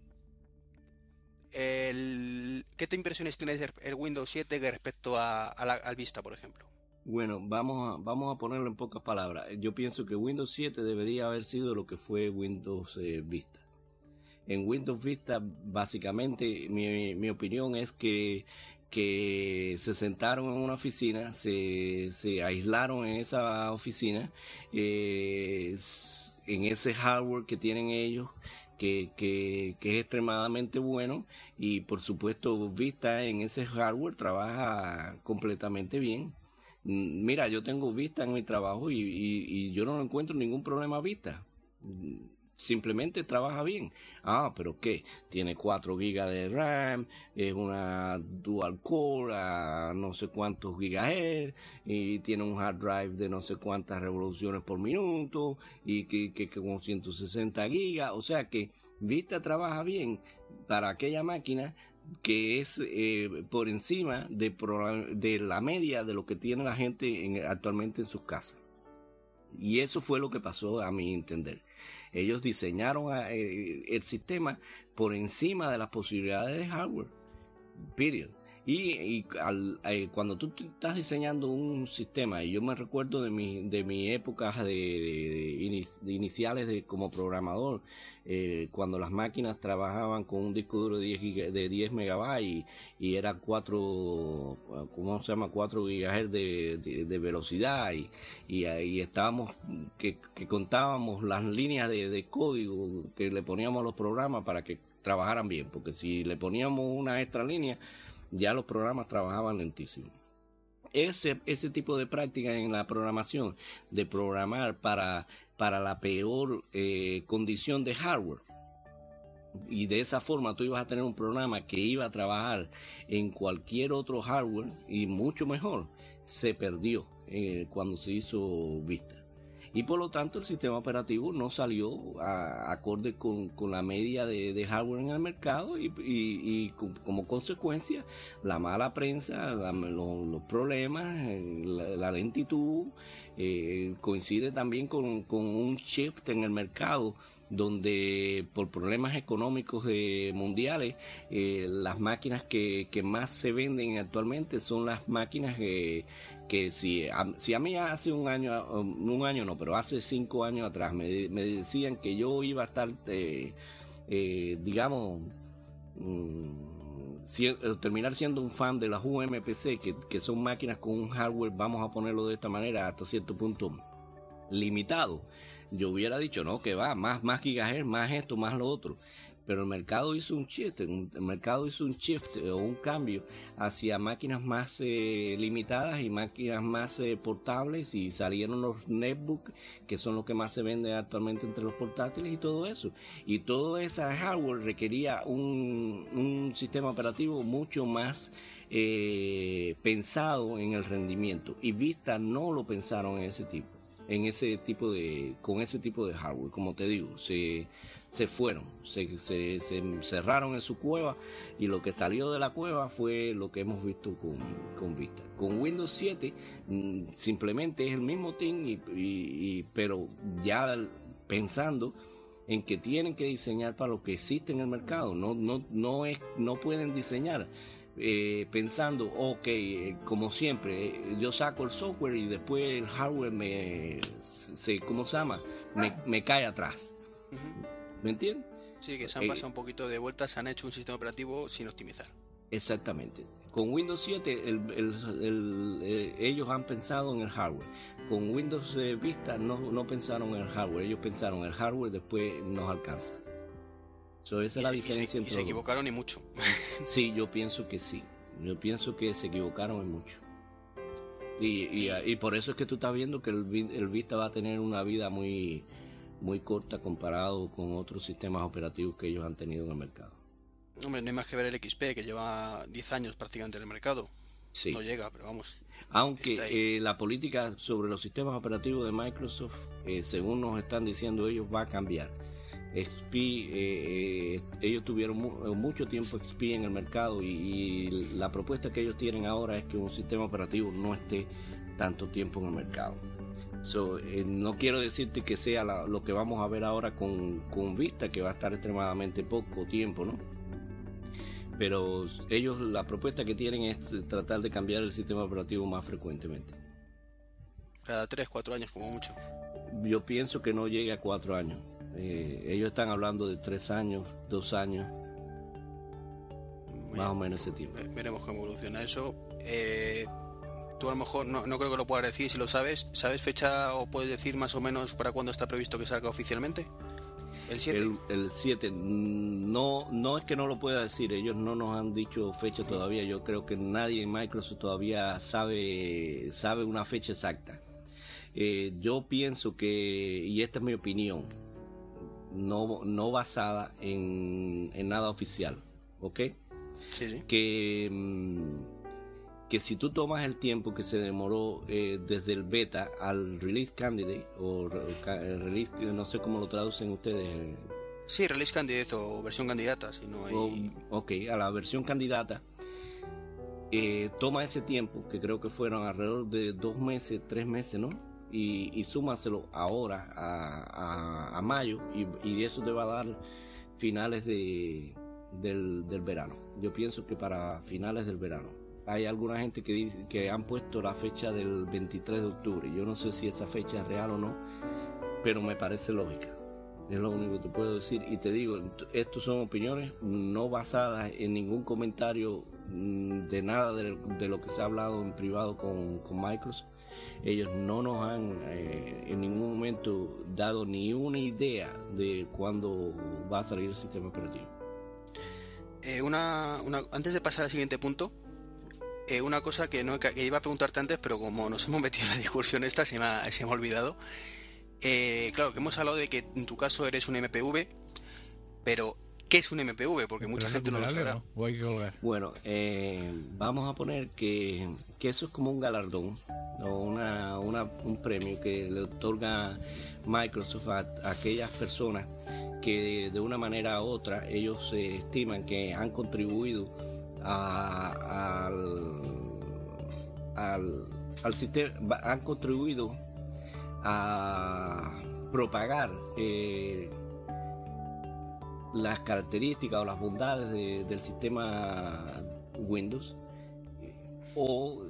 ¿Qué te impresiones tienes el Windows 7 respecto a, al Vista, por ejemplo? Bueno, vamos a, vamos a ponerlo en pocas palabras. Yo pienso que Windows 7 debería haber sido lo que fue Windows eh, Vista. En Windows Vista, básicamente, mi, mi opinión es que que se sentaron en una oficina, se, se aislaron en esa oficina, eh, en ese hardware que tienen ellos, que, que, que, es extremadamente bueno y por supuesto Vista en ese hardware trabaja completamente bien. Mira, yo tengo Vista en mi trabajo y, y, y yo no encuentro ningún problema Vista simplemente trabaja bien. Ah, pero ¿qué? Tiene 4 GB de RAM, es una dual core a no sé cuántos gigahertz y tiene un hard drive de no sé cuántas revoluciones por minuto y que, que, con 160 GB. O sea que Vista trabaja bien para aquella máquina que es eh, por encima de, de, la media de lo que tiene la gente actualmente en sus casas. Y eso fue lo que pasó a mi entender. Ellos diseñaron eh, el sistema por encima de las posibilidades de hardware. Period. Y, eh, cuando tú estás diseñando un sistema, y yo me recuerdo de mi, de mi época de, iniciales de, como programador, eh, cuando las máquinas trabajaban con un disco duro de 10, de 10 megabytes y, era 4, ¿cómo se llama? 4 gigahertz de, velocidad y, y estábamos, que, que contábamos las líneas de código que le poníamos a los programas para que trabajaran bien, porque si le poníamos una extra línea, ya los programas trabajaban lentísimo. Ese, ese tipo de práctica en la programación, de programar para, para la peor eh, condición de hardware, y de esa forma tú ibas a tener un programa que iba a trabajar en cualquier otro hardware y mucho mejor, se perdió eh, cuando se hizo Vista y por lo tanto el sistema operativo no salió acorde con, la media de, hardware en el mercado y, como consecuencia la mala prensa, los, problemas, la, lentitud, eh, coincide también con, un shift en el mercado donde por problemas económicos mundiales eh, las máquinas que, que, más se venden actualmente son las máquinas que que si a, si a mí hace un año, um, un año no, pero hace cinco años atrás me, decían que yo iba a estar, eh, eh, digamos, mm, eh, terminar siendo un fan de las UMPC, que, que son máquinas con un hardware, vamos a ponerlo de esta manera, hasta cierto punto limitado. Yo hubiera dicho, no, que va, más, más gigahertz, más esto, más lo otro pero el mercado hizo un shift, el mercado hizo un shift o un cambio hacia máquinas más eh, limitadas y máquinas más eh, portables y salieron los netbooks que son los que más se venden actualmente entre los portátiles y todo eso. Y todo ese hardware requería un, un sistema operativo mucho más eh, pensado en el rendimiento y Vista no lo pensaron en ese tipo en ese tipo de con ese tipo de hardware como te digo se se fueron, se, se, cerraron en su cueva y lo que salió de la cueva fue lo que hemos visto con, con Vista. Con Windows 7 mm, simplemente es el mismo team, y, pero ya pensando en que tienen que diseñar para lo que existe en el mercado, no, no, no, es, no pueden diseñar. Eh, pensando, ok, eh, como siempre, yo saco el software y después el hardware me, se, ¿cómo se llama? Me, me cae atrás. ¿Me entiendes? Sí, que se han eh, pasado un poquito de vuelta, se han hecho un sistema operativo sin optimizar. Exactamente. Con Windows 7 eh, ellos han pensado en el hardware. Con Windows eh, Vista no, pensaron en el hardware, ellos pensaron en el hardware, después nos alcanza. Esa es la diferencia entre. Y se equivocaron y mucho. sí, yo pienso que sí. Yo pienso que se equivocaron y mucho. Y, y, por eso es que tú estás viendo que el, el Vista va a tener una vida muy, muy corta comparado con otros sistemas operativos que ellos han tenido en el mercado. Hombre, no hay más que ver el XP, que lleva 10 años prácticamente en el mercado. Sí. No llega, pero vamos. Aunque eh, la política sobre los sistemas operativos de Microsoft, eh, según nos están diciendo ellos, va a cambiar. XP, eh, ellos tuvieron mucho tiempo XP en el mercado y, la propuesta que ellos tienen ahora es que un sistema operativo no esté tanto tiempo en el mercado. Eh, no quiero decirte que sea lo que vamos a ver ahora con, con Vista, que va a estar extremadamente poco tiempo, ¿no? Pero ellos la propuesta que tienen es tratar de cambiar el sistema operativo más frecuentemente. Cada 3, 4 años como mucho. Yo pienso que no llegue a 4 años. Eh, ellos están hablando de 3 años, 2 años. más o menos ese tiempo. Veremos cómo evoluciona eso. Eh, tú a lo mejor no, no, creo que lo puedas decir si lo sabes. ¿Sabes fecha o puedes decir más o menos para cuándo está previsto que salga oficialmente? ¿El 7? El 7. No, no es que no lo pueda decir. Ellos no nos han dicho fecha todavía. Yo creo que nadie en Microsoft todavía sabe, sabe una fecha exacta. Eh, yo pienso que, y esta es mi opinión, no, no basada en, en nada oficial, ¿ok? Sí, sí. Que mm, que si tú tomas el tiempo que se demoró eh, desde el beta al release candidate o release, no sé cómo lo traducen ustedes. Eh. Sí, release candidate o versión candidata, si no hay... ok, a la versión candidata. Eh, toma ese tiempo, que creo que fueron alrededor de dos meses, tres meses, ¿no? Y, y súmaselo ahora a, a, mayo y, y, eso te va a dar finales de, del, del verano. Yo pienso que para finales del verano hay alguna gente que dice que han puesto la fecha del 23 de octubre. Yo no sé si esa fecha es real o no, pero me parece lógica. Es lo único que te puedo decir. Y te digo, estos son opiniones no basadas en ningún comentario mm, de nada de, lo que se ha hablado en privado con, Microsoft. Ellos no nos han eh, en ningún momento dado ni una idea de cuándo va a salir el sistema operativo. Eh, una, antes de pasar al siguiente punto, eh, una cosa que, no, que iba a preguntarte antes, pero como nos hemos metido en la discusión esta, se me ha, se me ha olvidado. Eh, claro, que hemos hablado de que en tu caso eres un MPV, pero ¿qué es un MPV? Porque mucha gente no lo sabe. Bueno, eh, vamos a poner que, que, eso es como un galardón o una, una, un premio que le otorga Microsoft a, aquellas personas que de una manera u otra ellos estiman que han contribuido al, al, sistema, han contribuido a propagar eh, las características o las bondades del sistema Windows o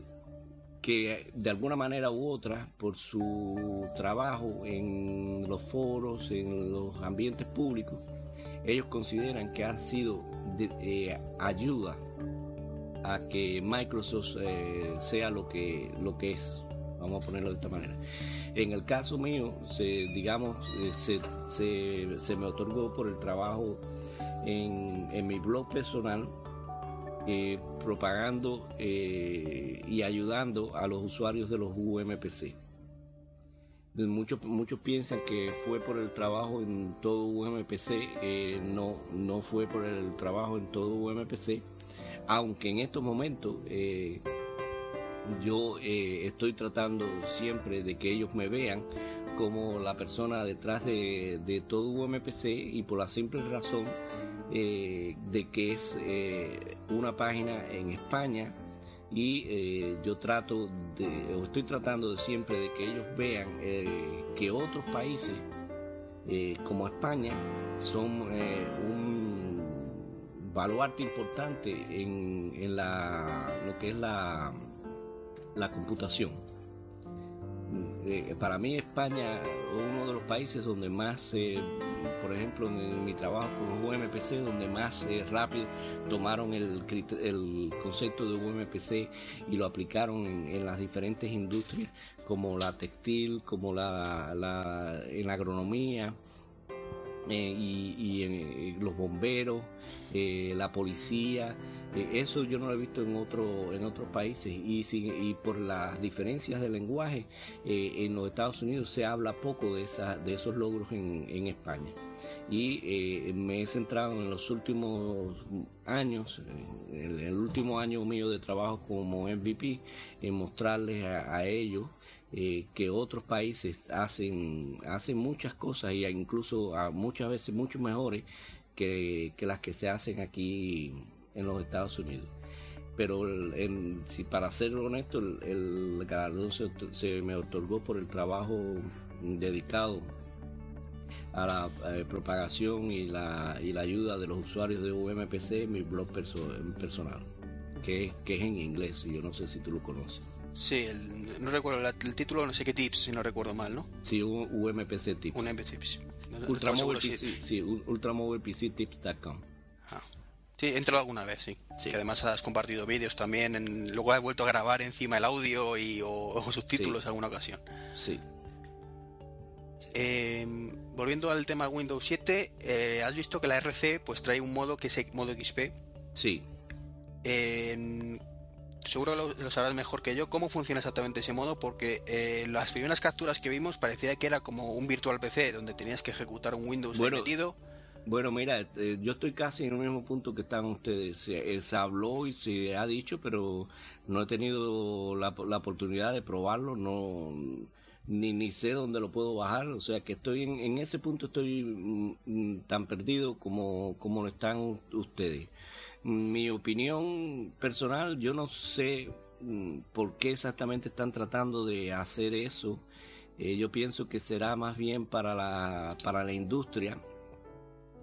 que de alguna manera u otra por su trabajo en los foros, en los ambientes públicos, ellos consideran que han sido de, eh, ayuda a que Microsoft eh, sea lo que, lo que es. Vamos a ponerlo de esta manera. En el caso mío, digamos, eh, se, me otorgó por el trabajo en, mi blog personal, eh, propagando y ayudando a los usuarios de los UMPC. Muchos, muchos piensan que fue por el trabajo en todo UMPC, no, no fue por el trabajo en todo UMPC aunque en estos momentos eh, yo eh, estoy tratando siempre de que ellos me vean como la persona detrás de, todo UMPC y por la simple razón eh, de que es una página en España y yo trato de, o estoy tratando de siempre de que ellos vean que otros países como España son un baluarte importante en, en la, lo que es la, la computación. Eh, para mí España es uno de los países donde más, eh, por ejemplo en, mi trabajo con UMPC, donde más eh, rápido tomaron el, el, concepto de UMPC y lo aplicaron en, las diferentes industrias, como la textil, como la, en la agronomía, eh, y, en, los bomberos, eh, la policía. Eh, eso yo no lo he visto en, otro, en otros países y, y por las diferencias de lenguaje en los Estados Unidos se habla poco de, esa, de esos logros en, en España. Y me he centrado en los últimos años, en el, último año mío de trabajo como MVP, en mostrarles a ellos eh, que otros países hacen, hacen muchas cosas y incluso muchas veces mucho mejores que, las que se hacen aquí en los Estados Unidos. pero en, si para ser honesto, el, el galardón se, me otorgó por el trabajo dedicado a la eh, propagación y la, y la ayuda de los usuarios de UMPC en mi blog personal, que, que es en inglés, y yo no sé si tú lo conoces. Sí, no recuerdo el título, no sé qué tips, si no recuerdo mal, ¿no? Sí, UMPC Tips. Un MPC Tips. Ultramobile PC, sí, ultramobilepctips.com. Ah. Sí, he entrado alguna vez, sí. sí. Que además has compartido vídeos también. En, luego has vuelto a grabar encima el audio y, o, subtítulos en alguna ocasión. Sí. Em, volviendo al tema Windows 7, eh, has visto que la RC pues trae un modo que es modo XP. Sí. seguro lo, sabrás mejor que yo cómo funciona exactamente ese modo porque eh, las primeras capturas que vimos parecía que era como un virtual PC donde tenías que ejecutar un Windows bueno, metido. Bueno, mira, eh, yo estoy casi en el mismo punto que están ustedes. Se, se, habló y se ha dicho, pero no he tenido la, oportunidad de probarlo. No ni, ni sé dónde lo puedo bajar, o sea que estoy en, ese punto estoy mm, mm, tan perdido como, como lo están ustedes. Mi opinión personal, yo no sé mm, por qué exactamente están tratando de hacer eso. Eh, yo pienso que será más bien para la, para la industria.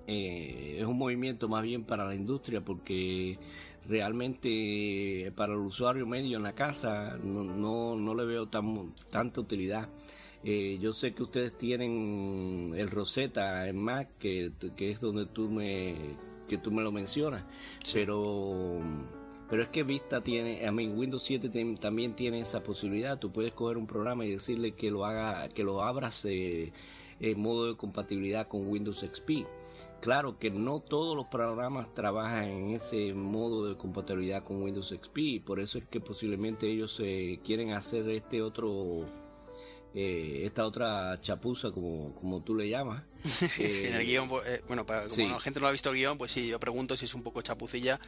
Eh, es un movimiento más bien para la industria porque realmente para el usuario medio en la casa no, no, no le veo tan, tanta utilidad. Eh, yo sé que ustedes tienen el Rosetta en Mac, que, que, es donde tú me, que tú me lo mencionas, pero, pero es que Vista tiene, a mí Windows 7 también tiene esa posibilidad. Tú puedes coger un programa y decirle que lo haga, que lo abras eh, en modo de compatibilidad con Windows XP. Claro que no todos los programas trabajan en ese modo de compatibilidad con Windows XP, por eso es que posiblemente ellos eh, quieren hacer este otro, eh, esta otra chapuza como, como tú le llamas. en el guion, eh, bueno, para, como la gente no ha visto el guion, pues sí, yo pregunto si es un poco chapucilla,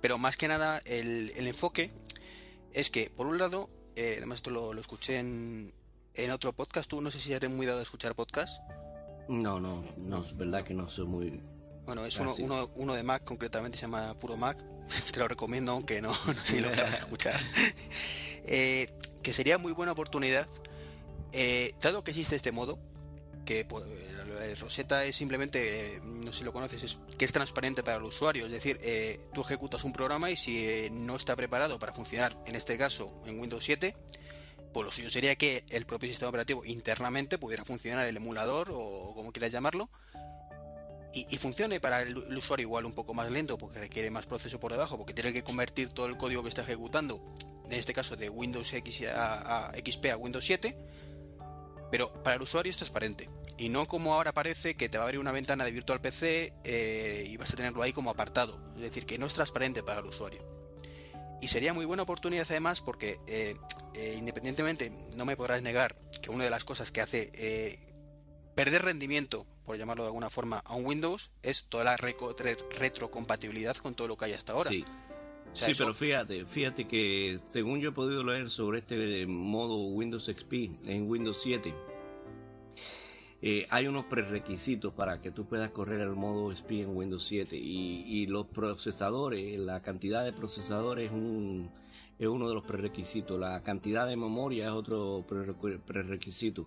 pero más que nada el, enfoque es que, por un lado, además esto lo, escuché en, en otro podcast, tú no sé si eres muy dado a escuchar podcast. No, no, no, es verdad que no soy muy... Bueno, es uno, uno, uno, de Mac, concretamente se llama Puro Mac. Te lo recomiendo, aunque no, no sé si lo quieras escuchar. Eh, que sería muy buena oportunidad, eh, dado que existe este modo, que pues, Rosetta es simplemente, no sé si lo conoces, es que es transparente para el usuario. Es decir, eh, tú ejecutas un programa y si no está preparado para funcionar, en este caso en Windows 7, pues lo suyo sería que el propio sistema operativo internamente pudiera funcionar el emulador o como quieras llamarlo y, funcione para el, usuario igual un poco más lento porque requiere más proceso por debajo porque tiene que convertir todo el código que está ejecutando en este caso de Windows X a, XP a Windows 7 pero para el usuario es transparente y no como ahora parece que te va a abrir una ventana de Virtual PC eh, y vas a tenerlo ahí como apartado. Es decir que no es transparente para el usuario. Y sería muy buena oportunidad además porque eh, eh, independientemente, no me podrás negar que una de las cosas que hace eh, perder rendimiento, por llamarlo de alguna forma, a un Windows es toda la retrocompatibilidad con todo lo que hay hasta ahora. Sí. sí, pero fíjate, fíjate que según yo he podido leer sobre este modo Windows XP en Windows 7, eh, hay unos prerequisitos para que tú puedas correr el modo XP en Windows 7 y, y los procesadores, la cantidad de procesadores es un es uno de los prerequisitos. La cantidad de memoria es otro prerequisito.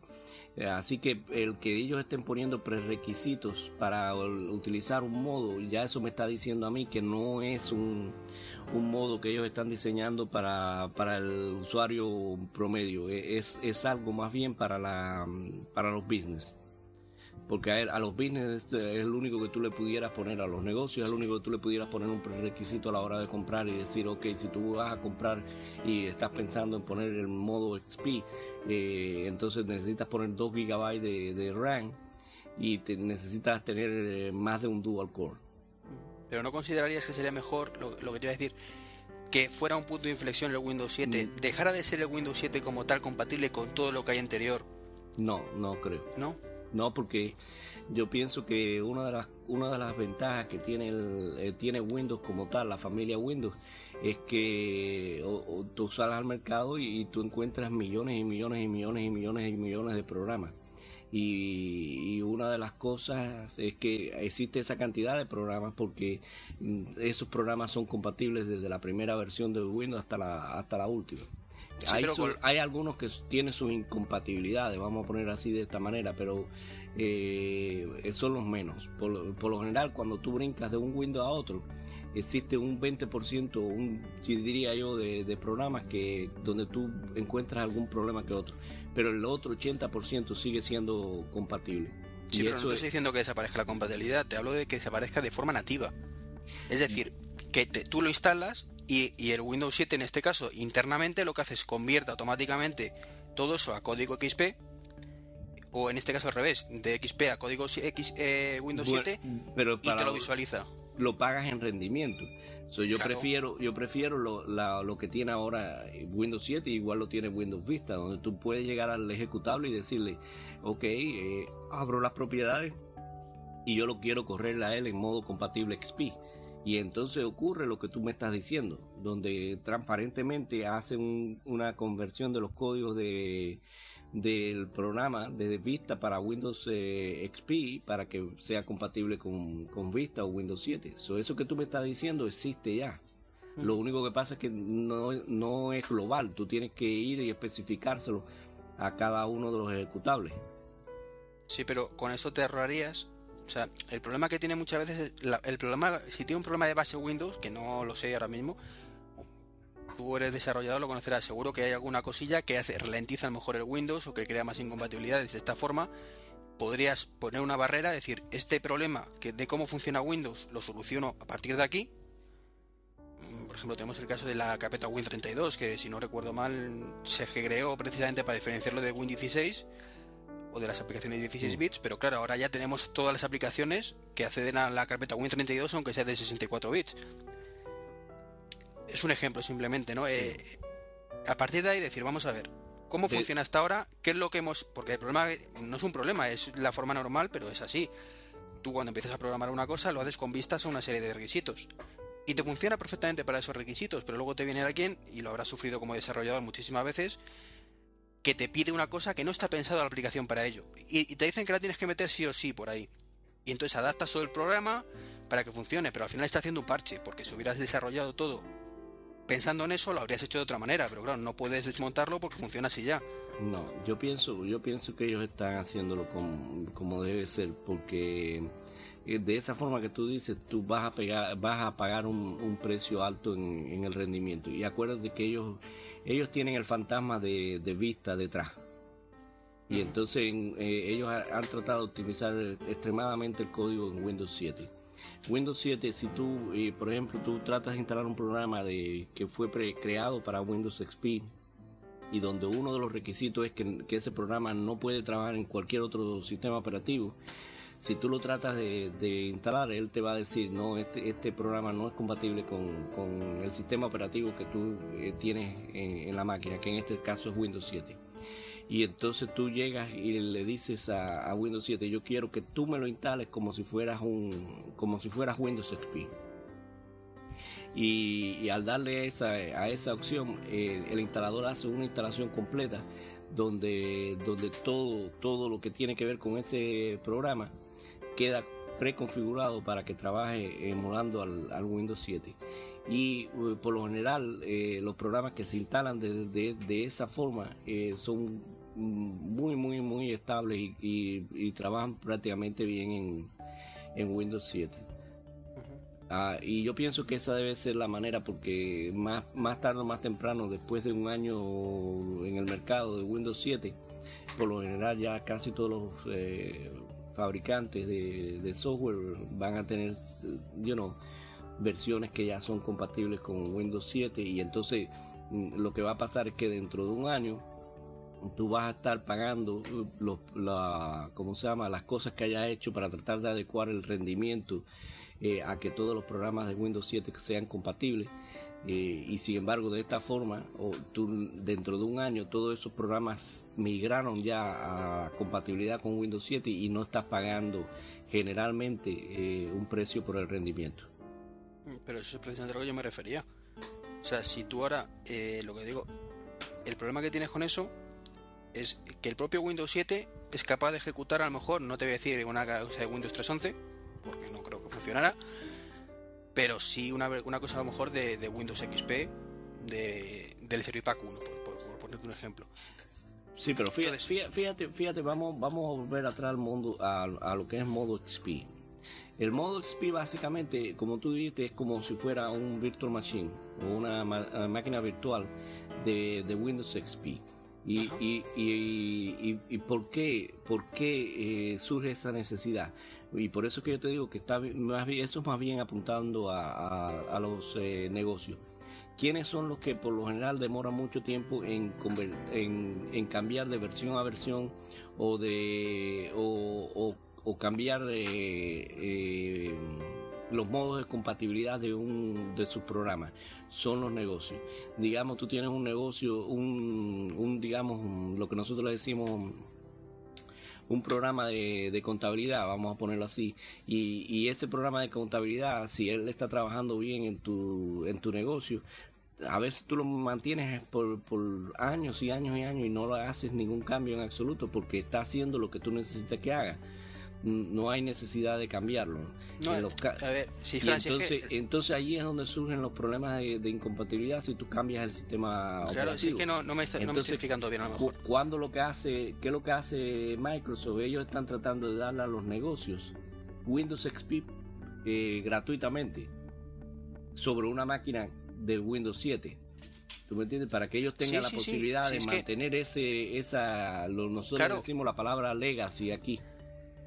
Eh, así que el que ellos estén poniendo prerequisitos para utilizar un modo, ya eso me está diciendo a mí que no es un, un modo que ellos están diseñando para, para el usuario promedio. E, es, es algo más bien para, la, para los business porque a, los business es el único que tú le pudieras poner, a los negocios es el único que tú le pudieras poner un requisito a la hora de comprar y decir, ok, si tú vas a comprar y estás pensando en poner el modo XP, eh, entonces necesitas poner 2 GB de, RAM y te, necesitas tener eh, más de un dual core. Pero no considerarías que sería mejor, lo, que te iba a decir, que fuera un punto de inflexión el Windows 7, mm. dejara de ser el Windows 7 como tal compatible con todo lo que hay anterior. No, no creo. ¿No? No, porque yo pienso que una de las, una de las ventajas que tiene, el, eh, tiene Windows como tal, la familia Windows, es que tú sales al mercado y, tú encuentras millones y millones y millones y millones y millones de programas. Y, una de las cosas es que existe esa cantidad de programas porque mm, esos programas son compatibles desde la primera versión de Windows hasta la, hasta la última. Hay, hay, algunos que tienen sus incompatibilidades, vamos a poner así de esta manera, pero eh, son los menos. Por, por, lo general, cuando tú brincas de un Windows a otro, existe un 20%, un, diría yo, de, programas que donde tú encuentras algún problema que otro, pero el otro 80% sigue siendo compatible. Sí, pero no estoy diciendo que desaparezca la compatibilidad, te hablo de que desaparezca de forma nativa. Es decir, que tú lo instalas y, y, el Windows 7 en este caso internamente lo que hace es convierte automáticamente todo eso a código XP o en este caso al revés, de XP a código X, eh, Windows 7 pero y te lo visualiza lo pagas en rendimiento. yo prefiero, yo prefiero lo, lo, que tiene ahora Windows 7, igual lo tiene Windows Vista, donde tú puedes llegar al ejecutable y decirle, ok, eh, abro las propiedades y yo lo quiero correr a él en modo compatible XP. Y entonces ocurre lo que tú me estás diciendo, donde transparentemente hace una conversión de los códigos de, del programa de Vista para Windows eh, XP para que sea compatible con, Vista o Windows 7. eso que tú me estás diciendo existe ya. Lo único que pasa es que no, no es global. Tú tienes que ir y especificárselo a cada uno de los ejecutables. Sí, pero con eso te ahorrarías. O sea, el problema que tiene muchas veces es el problema, si tiene un problema de base Windows, que no lo sé ahora mismo, tú eres desarrollador, lo conocerás. Seguro que hay alguna cosilla que hace, ralentiza a lo mejor el Windows o que crea más incompatibilidades. De esta forma, podrías poner una barrera, decir, este problema que de cómo funciona Windows lo soluciono a partir de aquí. Mm, por ejemplo, tenemos el caso de la carpeta Win32, que si no recuerdo mal, se creó precisamente para diferenciarlo de Win16 o de las aplicaciones de 16 bits, pero claro, ahora ya tenemos todas las aplicaciones que acceden a la carpeta Win32 aunque sea de 64 bits es un ejemplo simplemente, ¿no? Eh, a partir de ahí decir, vamos a ver, ¿cómo funciona hasta ahora? ¿Qué es lo que hemos...? Porque el problema no es un problema, es la forma normal, pero es así. Tú cuando empiezas a programar una cosa lo haces con vistas a una serie de requisitos. Y te funciona perfectamente para esos requisitos, pero luego te viene alguien, y lo habrás sufrido como desarrollador muchísimas veces, que te pide una cosa que no está pensada la aplicación para ello. Y, te dicen que la tienes que meter sí o sí por ahí. Y entonces adaptas todo el programa para que funcione, pero al final está haciendo un parche, porque si hubieras desarrollado todo pensando en eso lo habrías hecho de otra manera, pero claro, no puedes desmontarlo porque funciona así ya. No, yo pienso, yo pienso que ellos están haciéndolo como, debe ser, porque eh, de esa forma que tú dices, tú vas a pegar, vas a pagar un, precio alto en, el rendimiento. Y acuérdate que ellos, ellos tienen el fantasma de, vista detrás. Y entonces eh, ellos han tratado de optimizar extremadamente el código en Windows 7 Windows 7, si tú, eh, por ejemplo, tú tratas de instalar un programa de, que fue creado para Windows XP y donde uno de los requisitos es que, ese programa no puede trabajar en cualquier otro sistema operativo, si tú lo tratas de, instalar, él te va a decir, no, este, este programa no es compatible con, el sistema operativo que tú eh, tienes en la máquina, que en este caso es Windows 7 y entonces tú llegas y le dices a, Windows 7 yo quiero que tú me lo instales como si fueras un como si fueras Windows XP y, al darle esa, a esa opción eh, el instalador hace una instalación completa donde donde todo todo lo que tiene que ver con ese programa queda preconfigurado para que trabaje emulando al, Windows 7 y eh, por lo general eh, los programas que se instalan de, esa forma son muy, muy, muy estables y, trabajan prácticamente bien en, Windows 7. Ah, y yo pienso que esa debe ser la manera porque más, más tarde o más temprano, después de un año en el mercado de Windows 7, por lo general ya casi todos los eh, fabricantes de, software van a tener, you know, versiones que ya son compatibles con Windows 7 y entonces mm, lo que va a pasar es que dentro de un año tú vas a estar pagando los, la, ¿cómo se llama? las cosas que hayas hecho para tratar de adecuar el rendimiento eh, a que todos los programas de Windows 7 sean compatibles. Eh, y sin embargo, de esta forma, o tú, dentro de un año, todos esos programas migraron ya a compatibilidad con Windows 7 y no estás pagando generalmente eh, un precio por el rendimiento. Pero eso es precisamente a lo que yo me refería. O sea, si tú ahora, lo que digo, el problema que tienes con eso es que el propio Windows 7 es capaz de ejecutar a lo mejor, no te voy a decir una cosa de Windows 3.11, porque no creo que funcionara, pero sí una, una cosa a lo mejor de, Windows XP de, del Servipack 1, por, ponerte un ejemplo. Sí, pero fíjate, fíjate, fíjate, vamos, vamos a volver atrás al mundo, a, a lo que es modo XP. El modo XP básicamente, como tú dijiste, es como si fuera un virtual machine o una máquina virtual de, de Windows XP. Y, y, y, y, por qué, por qué eh, surge esa necesidad? Y por eso que yo te digo que está más bien, eso es más bien apuntando a, a, los eh, negocios. ¿Quiénes son los que por lo general demoran mucho tiempo en, en, en cambiar de versión a versión o de o, o, cambiar de, eh, los modos de compatibilidad de un de sus programas? son los negocios. Digamos, tú tienes un negocio, un, un digamos, lo que nosotros le decimos un programa de, contabilidad, vamos a ponerlo así, y, y, ese programa de contabilidad, si él está trabajando bien en tu, en tu negocio, a veces tú lo mantienes por, por años y años y años y no lo haces ningún cambio en absoluto porque está haciendo lo que tú necesitas que haga no hay necesidad de cambiarlo. No, a ver, si entonces, entonces ahí es donde surgen los problemas de, incompatibilidad si tú cambias el sistema claro, sí que no, me, está, no me estoy explicando bien a lo mejor. Lo que hace, ¿qué es lo que hace Microsoft? Ellos están tratando de darle a los negocios Windows XP eh, gratuitamente sobre una máquina de Windows 7. ¿Tú me entiendes? Para que ellos tengan la posibilidad de mantener ese, esa, lo, nosotros decimos la palabra legacy aquí.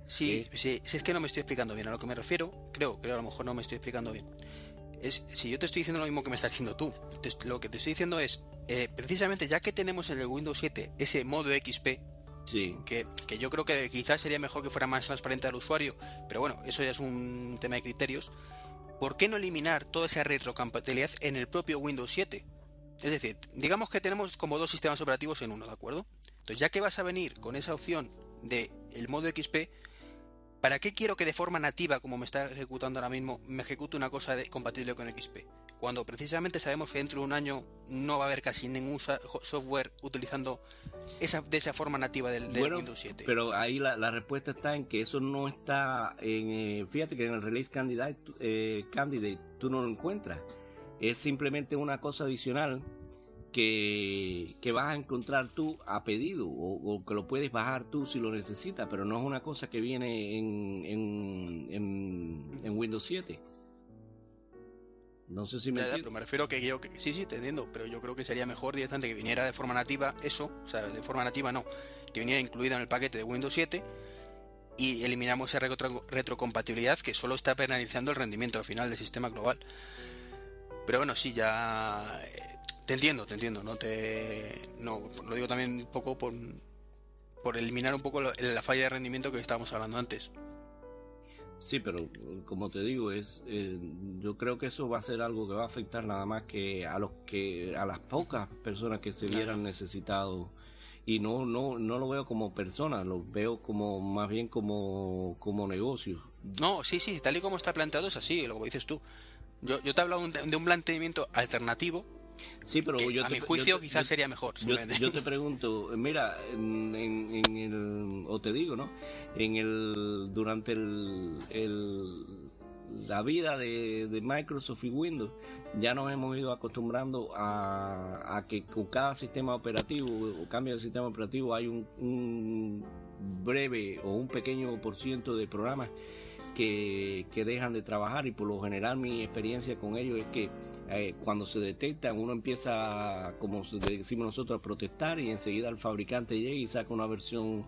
Sí, sí, si es que no me estoy explicando bien a lo que me refiero, creo, creo a lo mejor no me estoy explicando bien. Es, si yo te estoy diciendo lo mismo que me estás diciendo tú, lo que te estoy diciendo es, eh, precisamente ya que tenemos en el Windows 7 ese modo XP, sí. que, que, yo creo que quizás sería mejor que fuera más transparente al usuario, pero bueno, eso ya es un tema de criterios, ¿por qué no eliminar toda esa retrocompatibilidad en el propio Windows 7? Es decir, digamos que tenemos como dos sistemas operativos en uno, ¿de acuerdo? Entonces, ya que vas a venir con esa opción de el modo XP, ¿Para qué quiero que de forma nativa, como me está ejecutando ahora mismo, me ejecute una cosa compatible con XP? Cuando precisamente sabemos que dentro de un año no va a haber casi ningún software utilizando esa, de esa forma nativa del, Windows 7. Pero ahí la, respuesta está en que eso no está en. Eh, fíjate que en el release candidate, eh, candidate tú no lo encuentras. Es simplemente una cosa adicional que, vas a encontrar tú a pedido o, que lo puedes bajar tú si lo necesitas, pero no es una cosa que viene en, en, Windows 7. No sé si me pero me refiero que yo que, sí, sí, te entiendo, pero yo creo que sería mejor directamente que viniera de forma nativa eso, o sea, de forma nativa no, que viniera incluida en el paquete de Windows 7 y eliminamos esa retrocompatibilidad que solo está penalizando el rendimiento al final del sistema global. Pero bueno, sí, ya te entiendo, te entiendo, no te no lo digo también un poco por, por eliminar un poco la, falla de rendimiento que estábamos hablando antes. Sí, pero como te digo, es eh, yo creo que eso va a ser algo que va a afectar nada más que a los que a las pocas personas que se vieran necesitados y no no no lo veo como personas, lo veo como más bien como como negocio. No, sí, sí, tal y como está planteado es así, lo que dices tú. Yo, yo te he hablado de un planteamiento alternativo Sí, pero yo a mi juicio quizás sería mejor. Yo, te pregunto, mira, en, el, o te digo, ¿no? En el, durante el, la vida de, Microsoft y Windows, ya nos hemos ido acostumbrando a, que con cada sistema operativo o cambio de sistema operativo hay un, un breve o un pequeño por ciento de programas que, que dejan de trabajar y por lo general mi experiencia con ellos es que eh, cuando se detectan, uno empieza, como decimos nosotros, a protestar y enseguida el fabricante llega y saca una versión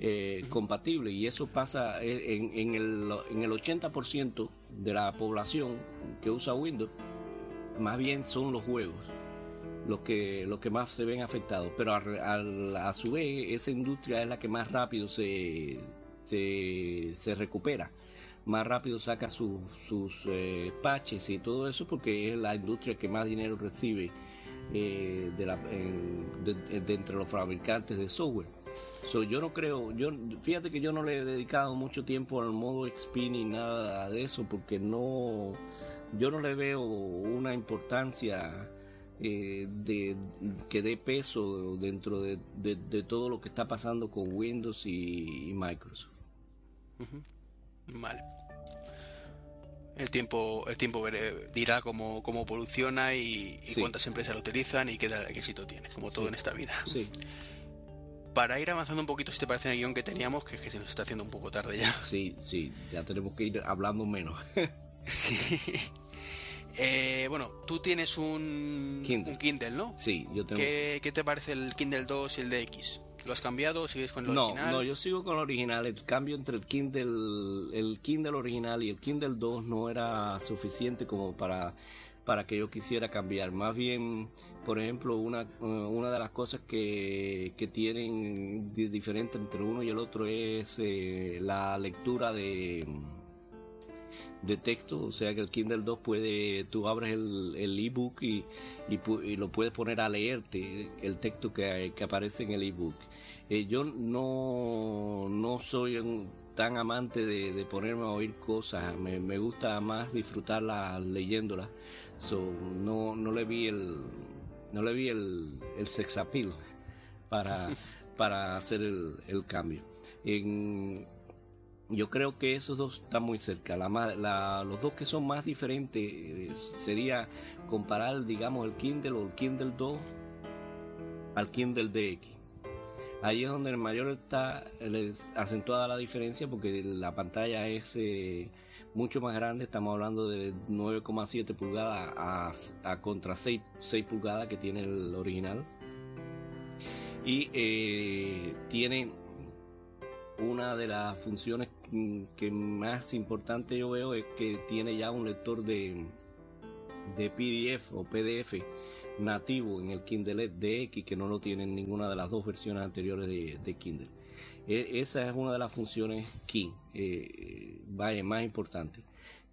eh, compatible. Y eso pasa eh, en, el, en el 80% de la población que usa Windows, más bien son los juegos los que, los que más se ven afectados. Pero a, su vez, esa industria es la que más rápido se, se, se recupera más rápido saca sus eh, patches y todo eso porque es la industria que más dinero recibe eh, de, la, de, entre los fabricantes de software. So, yo no creo, yo fíjate que yo no le he dedicado mucho tiempo al modo XP ni nada de eso porque no, yo no le veo una importancia eh, de, que dé peso dentro de, todo lo que está pasando con Windows y, Microsoft. Vale. El tiempo, el tiempo dirá cómo, cómo evoluciona y, cuántas empresas lo utilizan y qué, qué éxito tiene, como todo en esta vida. Sí. Para ir avanzando un poquito, si te parece el guion que teníamos, que, que se nos está haciendo un poco tarde ya. Sí, sí, ya tenemos que ir hablando menos. sí. Eh, bueno, tú tienes un Kindle. un Kindle, ¿no? Sí, yo tengo. ¿Qué, ¿Qué, te parece el Kindle 2 y el DX? ¿Lo has cambiado o sigues con el original? No, yo sigo con el original. El cambio entre el Kindle, el Kindle original y el Kindle 2 no era suficiente como para, para que yo quisiera cambiar. Más bien, por ejemplo, una, una de las cosas que, que tienen diferente entre uno y el otro es eh, la lectura de de texto, o sea que el Kindle 2 puede, tú abres el, el ebook y, y, lo puedes poner a leerte el texto que, que aparece en el ebook. Eh, yo no, no soy un, tan amante de, ponerme a oír cosas, me, me gusta más disfrutarlas leyéndolas, so, no, no le vi el, no le vi el, el sex appeal para, para hacer el, el cambio. En, yo creo que esos dos están muy cerca. Los dos que son más diferentes eh, sería comparar, digamos, el Kindle o el Kindle 2 al Kindle DX. Ahí es donde el mayor está acentuada la diferencia porque la pantalla es eh, mucho más grande. Estamos hablando de 9,7 pulgadas a, contra 6, 6, pulgadas que tiene el original. Y eh, tiene una de las funciones que más importante yo veo es que tiene ya un lector de, de PDF o PDF nativo en el Kindle DX que no lo tiene en ninguna de las dos versiones anteriores de, Kindle. E, esa es una de las funciones key, eh, más importante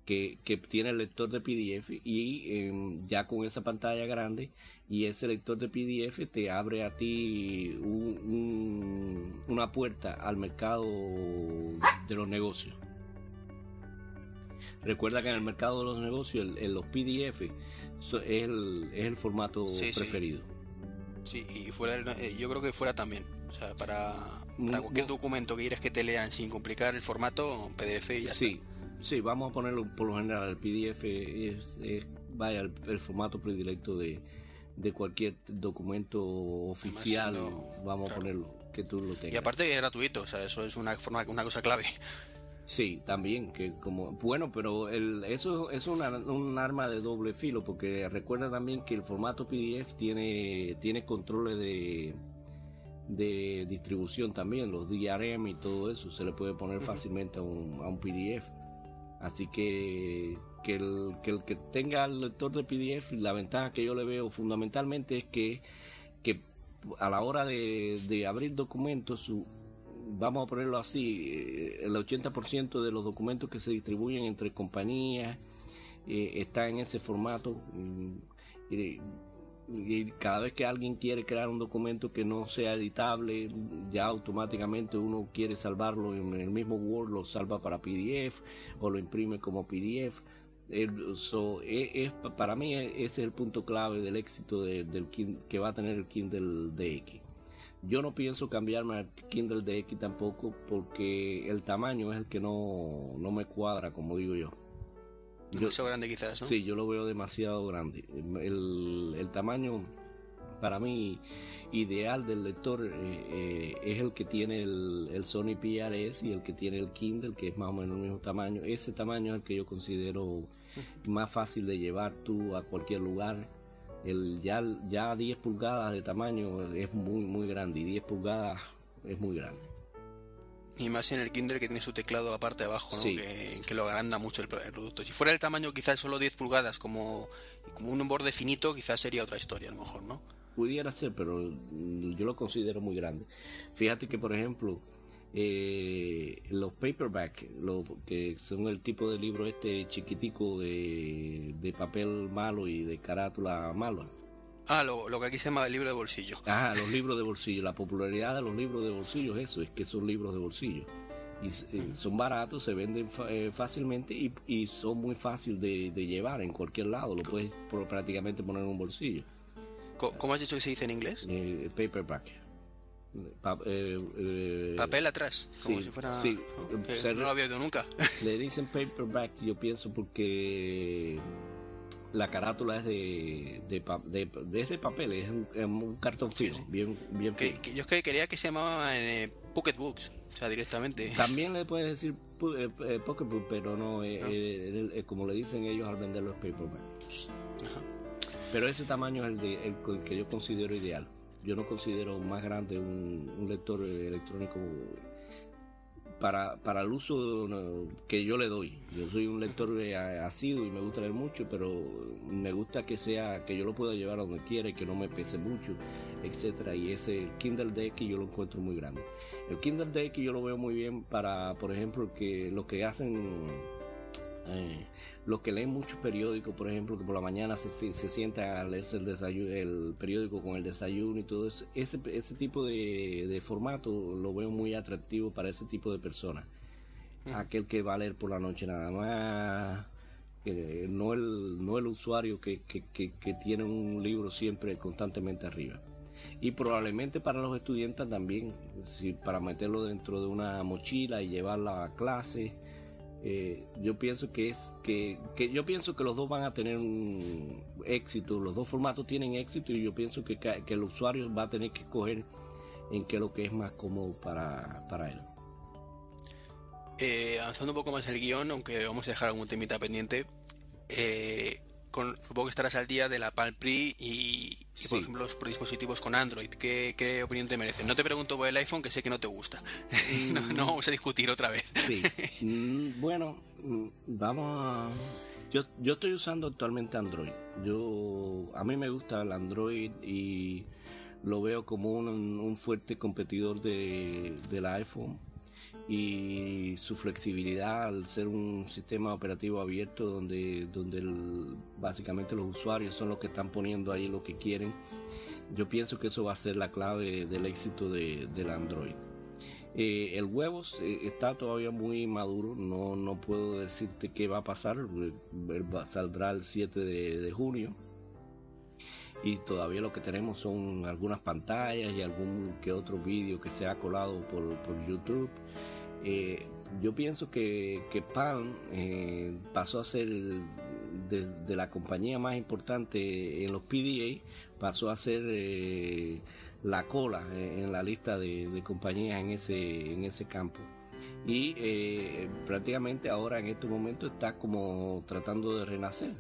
que, tiene el lector de PDF y em, ya con esa pantalla grande y ese lector de PDF te abre a ti una puerta al mercado de los negocios. Recuerda que en el mercado de los negocios el, los PDF es el, formato preferido. Sí, y fuera eh, yo creo que fuera también. O sea, para, cualquier documento que quieras que te lean sin complicar el formato, PDF y ya Sí, Sí, vamos a ponerlo por lo general. El PDF es, vaya, el, formato predilecto de, cualquier documento oficial. vamos a ponerlo, que tú lo tengas. Y aparte es gratuito, o sea, eso es una, forma, una cosa clave. Sí, también, que como, bueno, pero el, eso es un arma de doble filo, porque recuerda también que el formato PDF tiene, tiene controles de, de distribución también, los DRM y todo eso, se le puede poner fácilmente a un, a un PDF. Así que, que, el, que tenga el lector de PDF, la ventaja que yo le veo fundamentalmente es que, a la hora de, abrir documentos, vamos a ponerlo así, eh, el 80% de los documentos que se distribuyen entre compañías eh, está en ese formato. Mm, y cada vez que alguien quiere crear un documento que no sea editable, ya automáticamente uno quiere salvarlo en el mismo Word, lo salva para PDF o lo imprime como PDF. So, e, es, para mí e, ese es el punto clave del éxito del que va a tener el Kindle DX. Yo no pienso cambiarme al Kindle DX tampoco porque el tamaño es el que no, no me cuadra, como digo yo. Demasiado grande quizás, ¿no? Sí, yo lo veo demasiado grande. El, tamaño para mí ideal del lector eh, eh, es el que tiene el, Sony PRS y el que tiene el Kindle, que es más o menos el mismo tamaño. Ese tamaño es el que yo considero más fácil de llevar tú a cualquier lugar. El, ya, ya 10 pulgadas de tamaño es muy, muy grande y 10 pulgadas es muy grande. Y más en el Kindle que tiene su teclado aparte de abajo, que, lo agranda mucho el, producto. Si fuera el tamaño quizás solo 10 pulgadas, como, como un borde finito, quizás sería otra historia a lo mejor, ¿no? Pudiera ser, pero yo lo considero muy grande. Fíjate que, por ejemplo, eh, los paperback, lo, que son el tipo de libro este chiquitico de, de papel malo y de carátula mala, Ah, lo, que aquí se llama el libro de bolsillo. Ah, los libros de bolsillo. La popularidad de los libros de bolsillo es eso, es que son libros de bolsillo. Y eh, son baratos, se venden eh, fácilmente y, son muy fáciles de, llevar en cualquier lado. Lo puedes prácticamente poner en un bolsillo. ¿Cómo has dicho que se dice en inglés? Eh, paperback. Eh, Papel atrás, como si fuera. Sí, no lo había oído nunca. Le dicen paperback, yo pienso, porque la carátula es de, de, de, papel, es un, cartón fino, bien, bien fino. yo quería que se llamaba eh, Pocket Books, o sea, directamente. También le puedes decir eh, eh, Pocket Book, pero no, como le dicen ellos al vender los paperback. Pero ese tamaño es el, de, el que yo considero ideal. Yo no considero más grande un, lector electrónico para, para el uso que yo le doy. Yo soy un lector asiduo y me gusta leer mucho, pero me gusta que sea que yo lo pueda llevar a donde quiera que no me pese mucho, etcétera. Y ese Kindle Deck yo lo encuentro muy grande. El Kindle Deck yo lo veo muy bien para, por ejemplo, que lo que hacen eh, los que leen muchos periódicos, por ejemplo, que por la mañana se, se, sienta a leerse el, desayuno, el periódico con el desayuno y todo eso, ese, ese tipo de, formato lo veo muy atractivo para ese tipo de personas. Aquel que va a leer por la noche nada más, no, el, no el usuario que, que, que, tiene un libro siempre constantemente arriba. Y probablemente para los estudiantes también, si para meterlo dentro de una mochila y llevarla a clase eh, yo pienso que es que, yo pienso que los dos van a tener un éxito, los dos formatos tienen éxito y yo pienso que, que el usuario va a tener que escoger en qué es lo que es más cómodo para, para él. Eh, avanzando un poco más el guion, aunque vamos a dejar algún temita pendiente, eh, supongo que estarás al día de la Palm Pre y, por ejemplo, los dispositivos con Android. ¿Qué, opinión te merecen? No te pregunto por el iPhone, que sé que no te gusta. no, vamos a discutir otra vez. sí. Mm, bueno, mm, vamos a... Yo, yo estoy usando actualmente Android. Yo A mí me gusta el Android y lo veo como un, un fuerte competidor de, del iPhone y su flexibilidad al ser un sistema operativo abierto donde, donde básicamente los usuarios son los que están poniendo ahí lo que quieren. Yo pienso que eso va a ser la clave del éxito de, del Android. Eh, el huevos eh, está todavía muy maduro, no, no puedo decirte qué va a pasar, saldrá el 7 de, junio y todavía lo que tenemos son algunas pantallas y algún que otro vídeo que se ha colado por, por YouTube eh, yo pienso que, que Palm eh, pasó a ser de, la compañía más importante en los PDA, pasó a ser eh, la cola en la lista de, compañías en ese, en ese campo. Y prácticamente ahora en este momento está como tratando de renacer.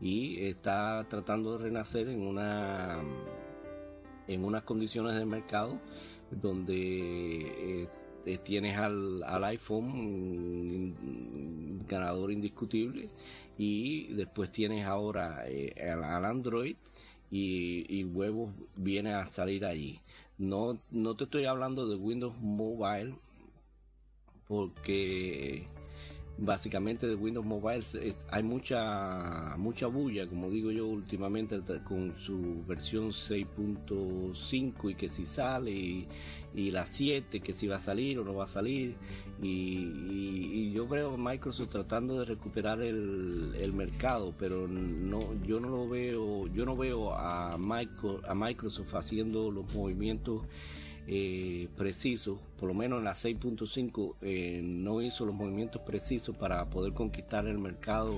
Y está tratando de renacer en una en unas condiciones de mercado donde tienes al, iPhone ganador indiscutible y después tienes ahora eh, al, Android y, y, huevos viene a salir allí. No, no te estoy hablando de Windows Mobile porque básicamente de Windows Mobile hay mucha mucha bulla, como digo yo últimamente con su versión 6.5 y que si sale y, la 7 que si va a salir o no va a salir y, yo veo a Microsoft tratando de recuperar el, mercado, pero no yo no lo veo yo no veo a, a Microsoft haciendo los movimientos eh, preciso, por lo menos en la 6.5 eh, no hizo los movimientos precisos para poder conquistar el mercado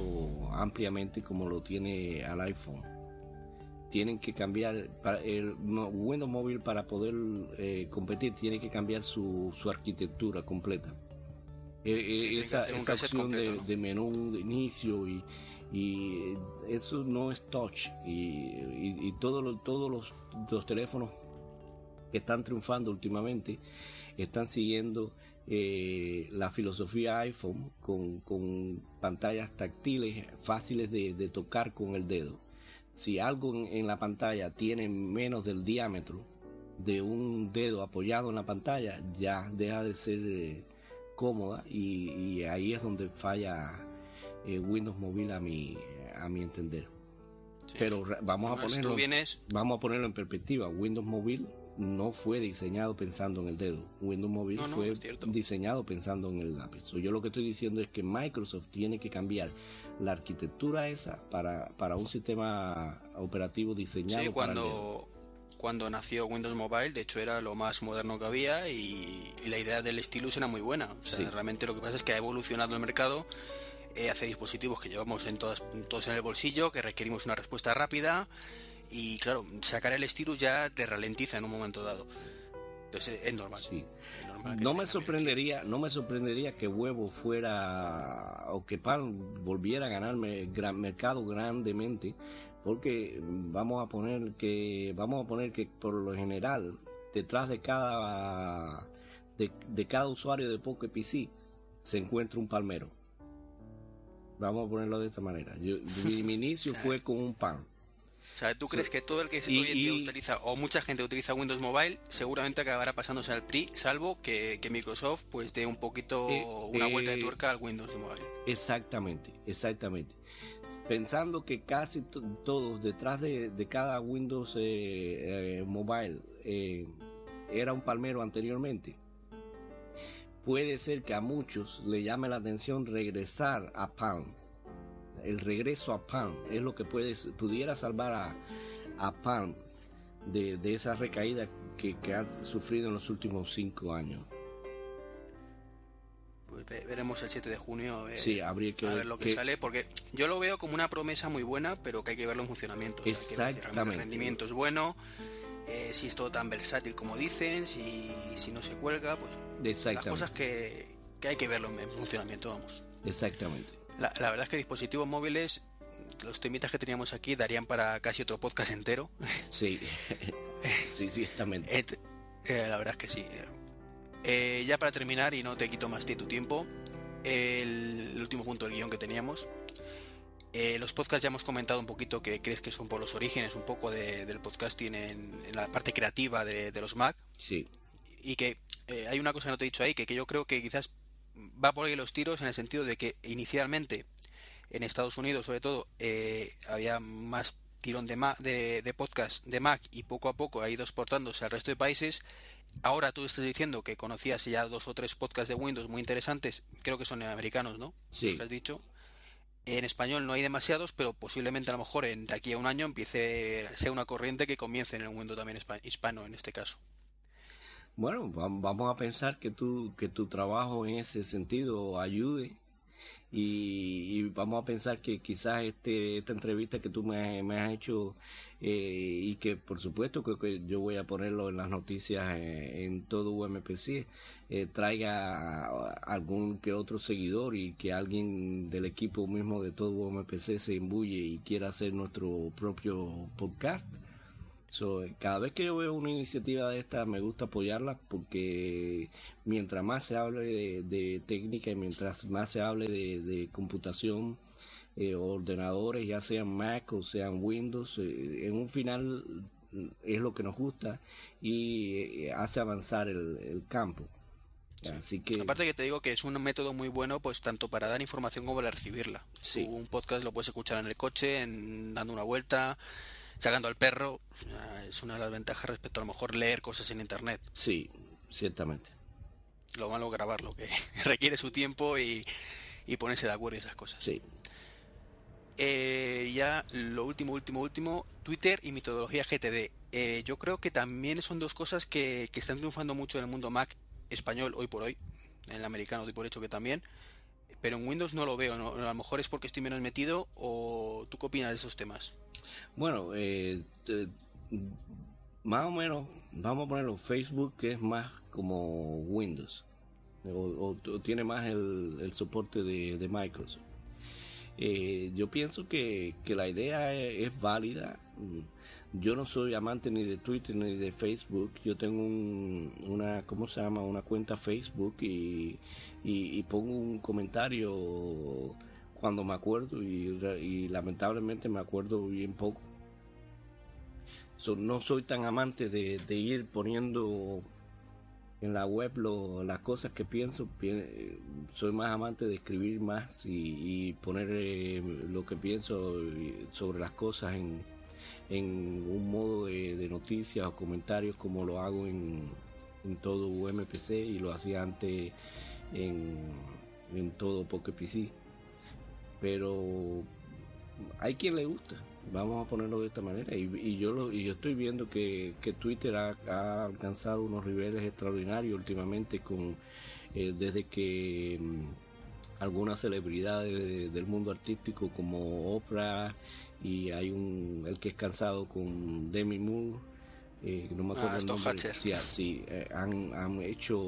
ampliamente como lo tiene al iPhone. Tienen que cambiar, para el Windows Mobile para poder eh, competir tiene que cambiar su, arquitectura completa. esa, opción de, menú de inicio y, eso no es touch y, todos los, los teléfonos que están triunfando últimamente están siguiendo eh, la filosofía iPhone con, pantallas táctiles fáciles de, tocar con el dedo. Si algo en, la pantalla tiene menos del diámetro de un dedo apoyado en la pantalla, ya deja de ser eh, cómoda y, ahí es donde falla eh, Windows Mobile a mi, a mi entender. Pero vamos a ponerlo, vamos a ponerlo en perspectiva. Windows Mobile no fue diseñado pensando en el dedo. Windows Mobile fue diseñado pensando en el lápiz. yo lo que estoy diciendo es que Microsoft tiene que cambiar la arquitectura esa para, para un sistema operativo diseñado. Sí, cuando, cuando nació Windows Mobile, de hecho era lo más moderno que había y, la idea del stylus era muy buena. Realmente lo que pasa es que ha evolucionado el mercado eh, hace dispositivos que llevamos en todas, todos en el bolsillo, que requerimos una respuesta rápida y claro, sacar el stylus ya te ralentiza en un momento dado. Entonces es normal. Sí. no me sorprendería, no me sorprendería que huevo fuera o que pan volviera a ganarme gran mercado grandemente, porque vamos a poner que vamos a poner que por lo general detrás de cada de, cada usuario de Poké PC se encuentra un palmero. Vamos a ponerlo de esta manera. Yo, mi inicio fue con un pan o sea, ¿tú crees que todo el que hoy en día utiliza, o mucha gente utiliza Windows Mobile, seguramente acabará pasándose al PRI, salvo que, Microsoft pues dé un poquito eh, una vuelta de eh, tuerca al Windows Mobile? Exactamente, exactamente. Pensando que casi todos detrás de, cada Windows eh, Mobile era un palmero anteriormente, puede ser que a muchos le llame la atención regresar a Palm el regreso a Palm es lo que puede, pudiera salvar a, a Palm de, esa recaída que, ha sufrido en los últimos cinco años. Pues veremos el 7 de junio a ver, sí, habría que, ver lo que, sale, porque yo lo veo como una promesa muy buena, pero que hay que verlo en funcionamiento. Exactamente. el rendimiento es bueno, eh, si es todo tan versátil como dicen, si, si no se cuelga, pues las cosas que, que hay que verlo en funcionamiento, vamos. Exactamente. La, verdad es que dispositivos móviles, los temitas que teníamos aquí darían para casi otro podcast entero. Sí, sí, sí, exactamente. Eh, la verdad es que sí. Eh, ya para terminar, y no te quito más de tu tiempo, el, último punto del guion que teníamos. Eh, los podcasts ya hemos comentado un poquito que crees que son por los orígenes un poco del podcasting en, en, la parte creativa de, los Mac. Sí. Y que hay una cosa que no te he dicho ahí, que, que yo creo que quizás va por ahí los tiros en el sentido de que inicialmente en Estados Unidos sobre todo eh, había más tirón de, de, de, podcast de Mac y poco a poco ha ido exportándose al resto de países. Ahora tú estás diciendo que conocías ya dos o tres podcasts de Windows muy interesantes, creo que son americanos, ¿no? Sí. has dicho. En español no hay demasiados, pero posiblemente a lo mejor en, de aquí a un año empiece a ser una corriente que comience en el Windows también hispano en este caso. Bueno, vamos a pensar que tu, que tu trabajo en ese sentido ayude. Y, vamos a pensar que quizás este, esta entrevista que tú me, has hecho eh, y que por supuesto que, yo voy a ponerlo en las noticias eh, en todo UMPC eh, traiga algún que otro seguidor y que alguien del equipo mismo de todo UMPC se imbuye y quiera hacer nuestro propio podcast cada vez que yo veo una iniciativa de esta me gusta apoyarla porque mientras más se hable de, técnica y mientras más se hable de, computación, eh, ordenadores, ya sean Mac o sean Windows, eh, en un final es lo que nos gusta y eh, hace avanzar el, campo. Así que... Aparte que te digo que es un método muy bueno pues tanto para dar información como para recibirla. Un podcast lo puedes escuchar en el coche, en, dando una vuelta, sacando al perro, es una de las ventajas respecto a lo mejor leer cosas en internet. Sí, ciertamente. Lo malo grabarlo, que requiere su tiempo y, ponerse de acuerdo y esas cosas. Sí. Eh, ya lo último, último, último, Twitter y metodología GTD. Eh, yo creo que también son dos cosas que, que, están triunfando mucho en el mundo Mac español hoy por hoy, en el americano doy por hecho que también, pero en Windows no lo veo, a lo mejor es porque estoy menos metido o tú qué opinas de esos temas. Bueno, eh, más o menos, vamos a ponerlo, Facebook es más como Windows, o, tiene más el, soporte de, Microsoft. Eh, yo pienso que, la idea es, válida. Yo no soy amante ni de Twitter ni de Facebook. Yo tengo una, ¿cómo se llama? Una cuenta Facebook y, y pongo un comentario cuando me acuerdo y, lamentablemente me acuerdo bien poco. no soy tan amante de, ir poniendo en la web las cosas que pienso. soy más amante de escribir más y, poner eh, lo que pienso sobre las cosas en, en un modo de, noticias o comentarios como lo hago en, en todo UMPC y lo hacía antes en, en todo PC Pero hay quien le gusta, vamos a ponerlo de esta manera. Y, yo lo, y yo estoy viendo que, Twitter ha, alcanzado unos niveles extraordinarios últimamente con eh, desde que mm, algunas celebridades del mundo artístico como Oprah y hay un el que es cansado con Demi Moore eh, no me acuerdo ah, el nombre sí, sí eh, han, han hecho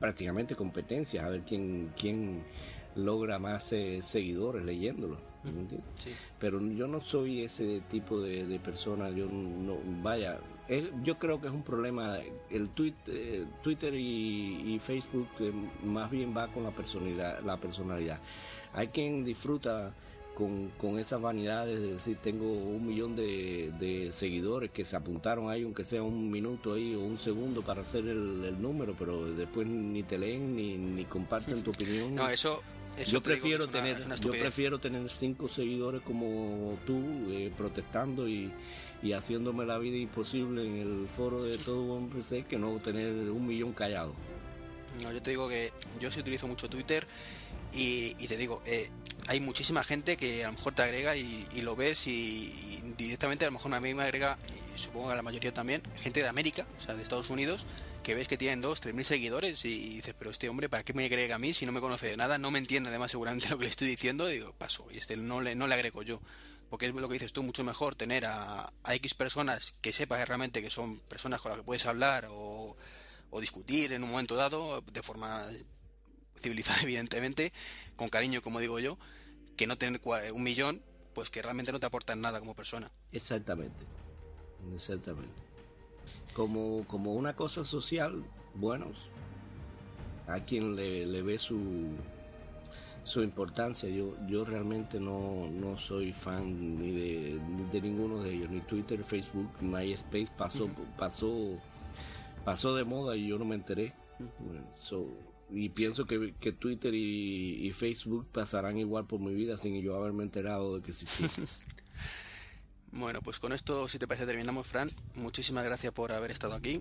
prácticamente competencias a ver quién quién logra más eh, seguidores leyéndolo. Pero yo no soy ese tipo de, persona, yo no, vaya, yo creo que es un problema, el tweet, eh, Twitter y, Facebook más bien va con la personalidad, la personalidad. Hay quien disfruta con, con esas vanidades de decir tengo un millón de, seguidores que se apuntaron ahí, aunque sea un minuto ahí o un segundo para hacer el, número, pero después ni te leen ni, ni comparten tu opinión. No, eso, yo prefiero tener yo prefiero tener cinco seguidores como tú eh, protestando y, haciéndome la vida imposible en el foro de todo hombre que no tener un millón callado no yo te digo que yo sí utilizo mucho Twitter y, te digo eh, hay muchísima gente que a lo mejor te agrega y, lo ves y, directamente a lo mejor a mí me agrega y supongo que a la mayoría también gente de América o sea de Estados Unidos que ves que tienen dos, tres mil seguidores y dices, pero este hombre, ¿para qué me agrega a mí si no me conoce de nada? No me entiende además seguramente lo que le estoy diciendo. Y digo, paso, y este no le, no le agrego yo. Porque es lo que dices tú, mucho mejor tener a, X personas que sepas realmente que son personas con las que puedes hablar o discutir en un momento dado, de forma evidentemente, con cariño como digo yo, que no tener un millón, pues que realmente no te aportan nada como persona. Exactamente, exactamente como, como una cosa social, bueno, a quien le, ve su, su importancia. Yo, yo realmente no, no soy fan ni de, de ninguno de ellos, ni Twitter, Facebook, MySpace pasó, pasó, pasó de moda y yo no me enteré. Y pienso que, que Twitter y, y, Facebook pasarán igual por mi vida sin yo haberme enterado de que existía. Bueno, pues con esto, si te parece, terminamos, Fran. Muchísimas gracias por haber estado aquí.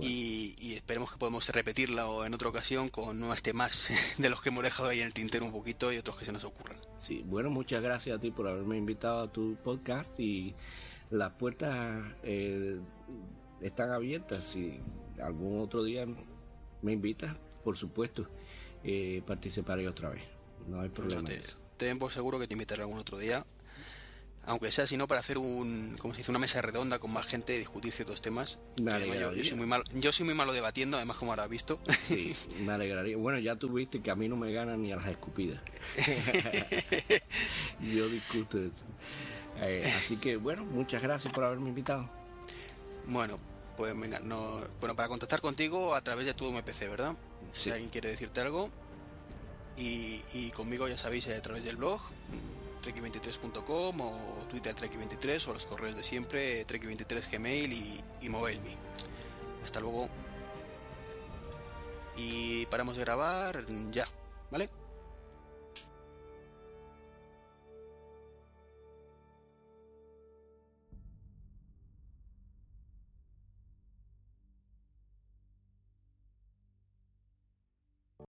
Y, esperemos que podamos repetirla o en otra ocasión con nuevos temas de los que hemos dejado ahí en el tintero un poquito y otros que se nos ocurran. Sí, bueno, muchas gracias a ti por haberme invitado a tu podcast y las puertas eh, están abiertas. Si algún otro día me invitas, por supuesto, eh, participaré otra vez. No hay problema. ten por seguro que te invitaré algún otro día. Aunque sea sino para hacer un como se dice una mesa redonda con más gente y discutir ciertos temas. Yo, soy muy malo yo soy muy malo debatiendo además como habrás visto. Sí me alegraría. Bueno ya tú viste que a mí no me ganan ni a las escupidas. Yo discuto eso. Eh, así que bueno muchas gracias por haberme invitado. Bueno pues venga no bueno para contactar contigo a través de tu MPC verdad si alguien quiere decirte algo y, y conmigo ya sabéis a través del blog trek23.com o Twitter trek23 o los correos de siempre trek23 Gmail y, y MobileMe. Hasta luego. Y paramos de grabar ya, ¿vale?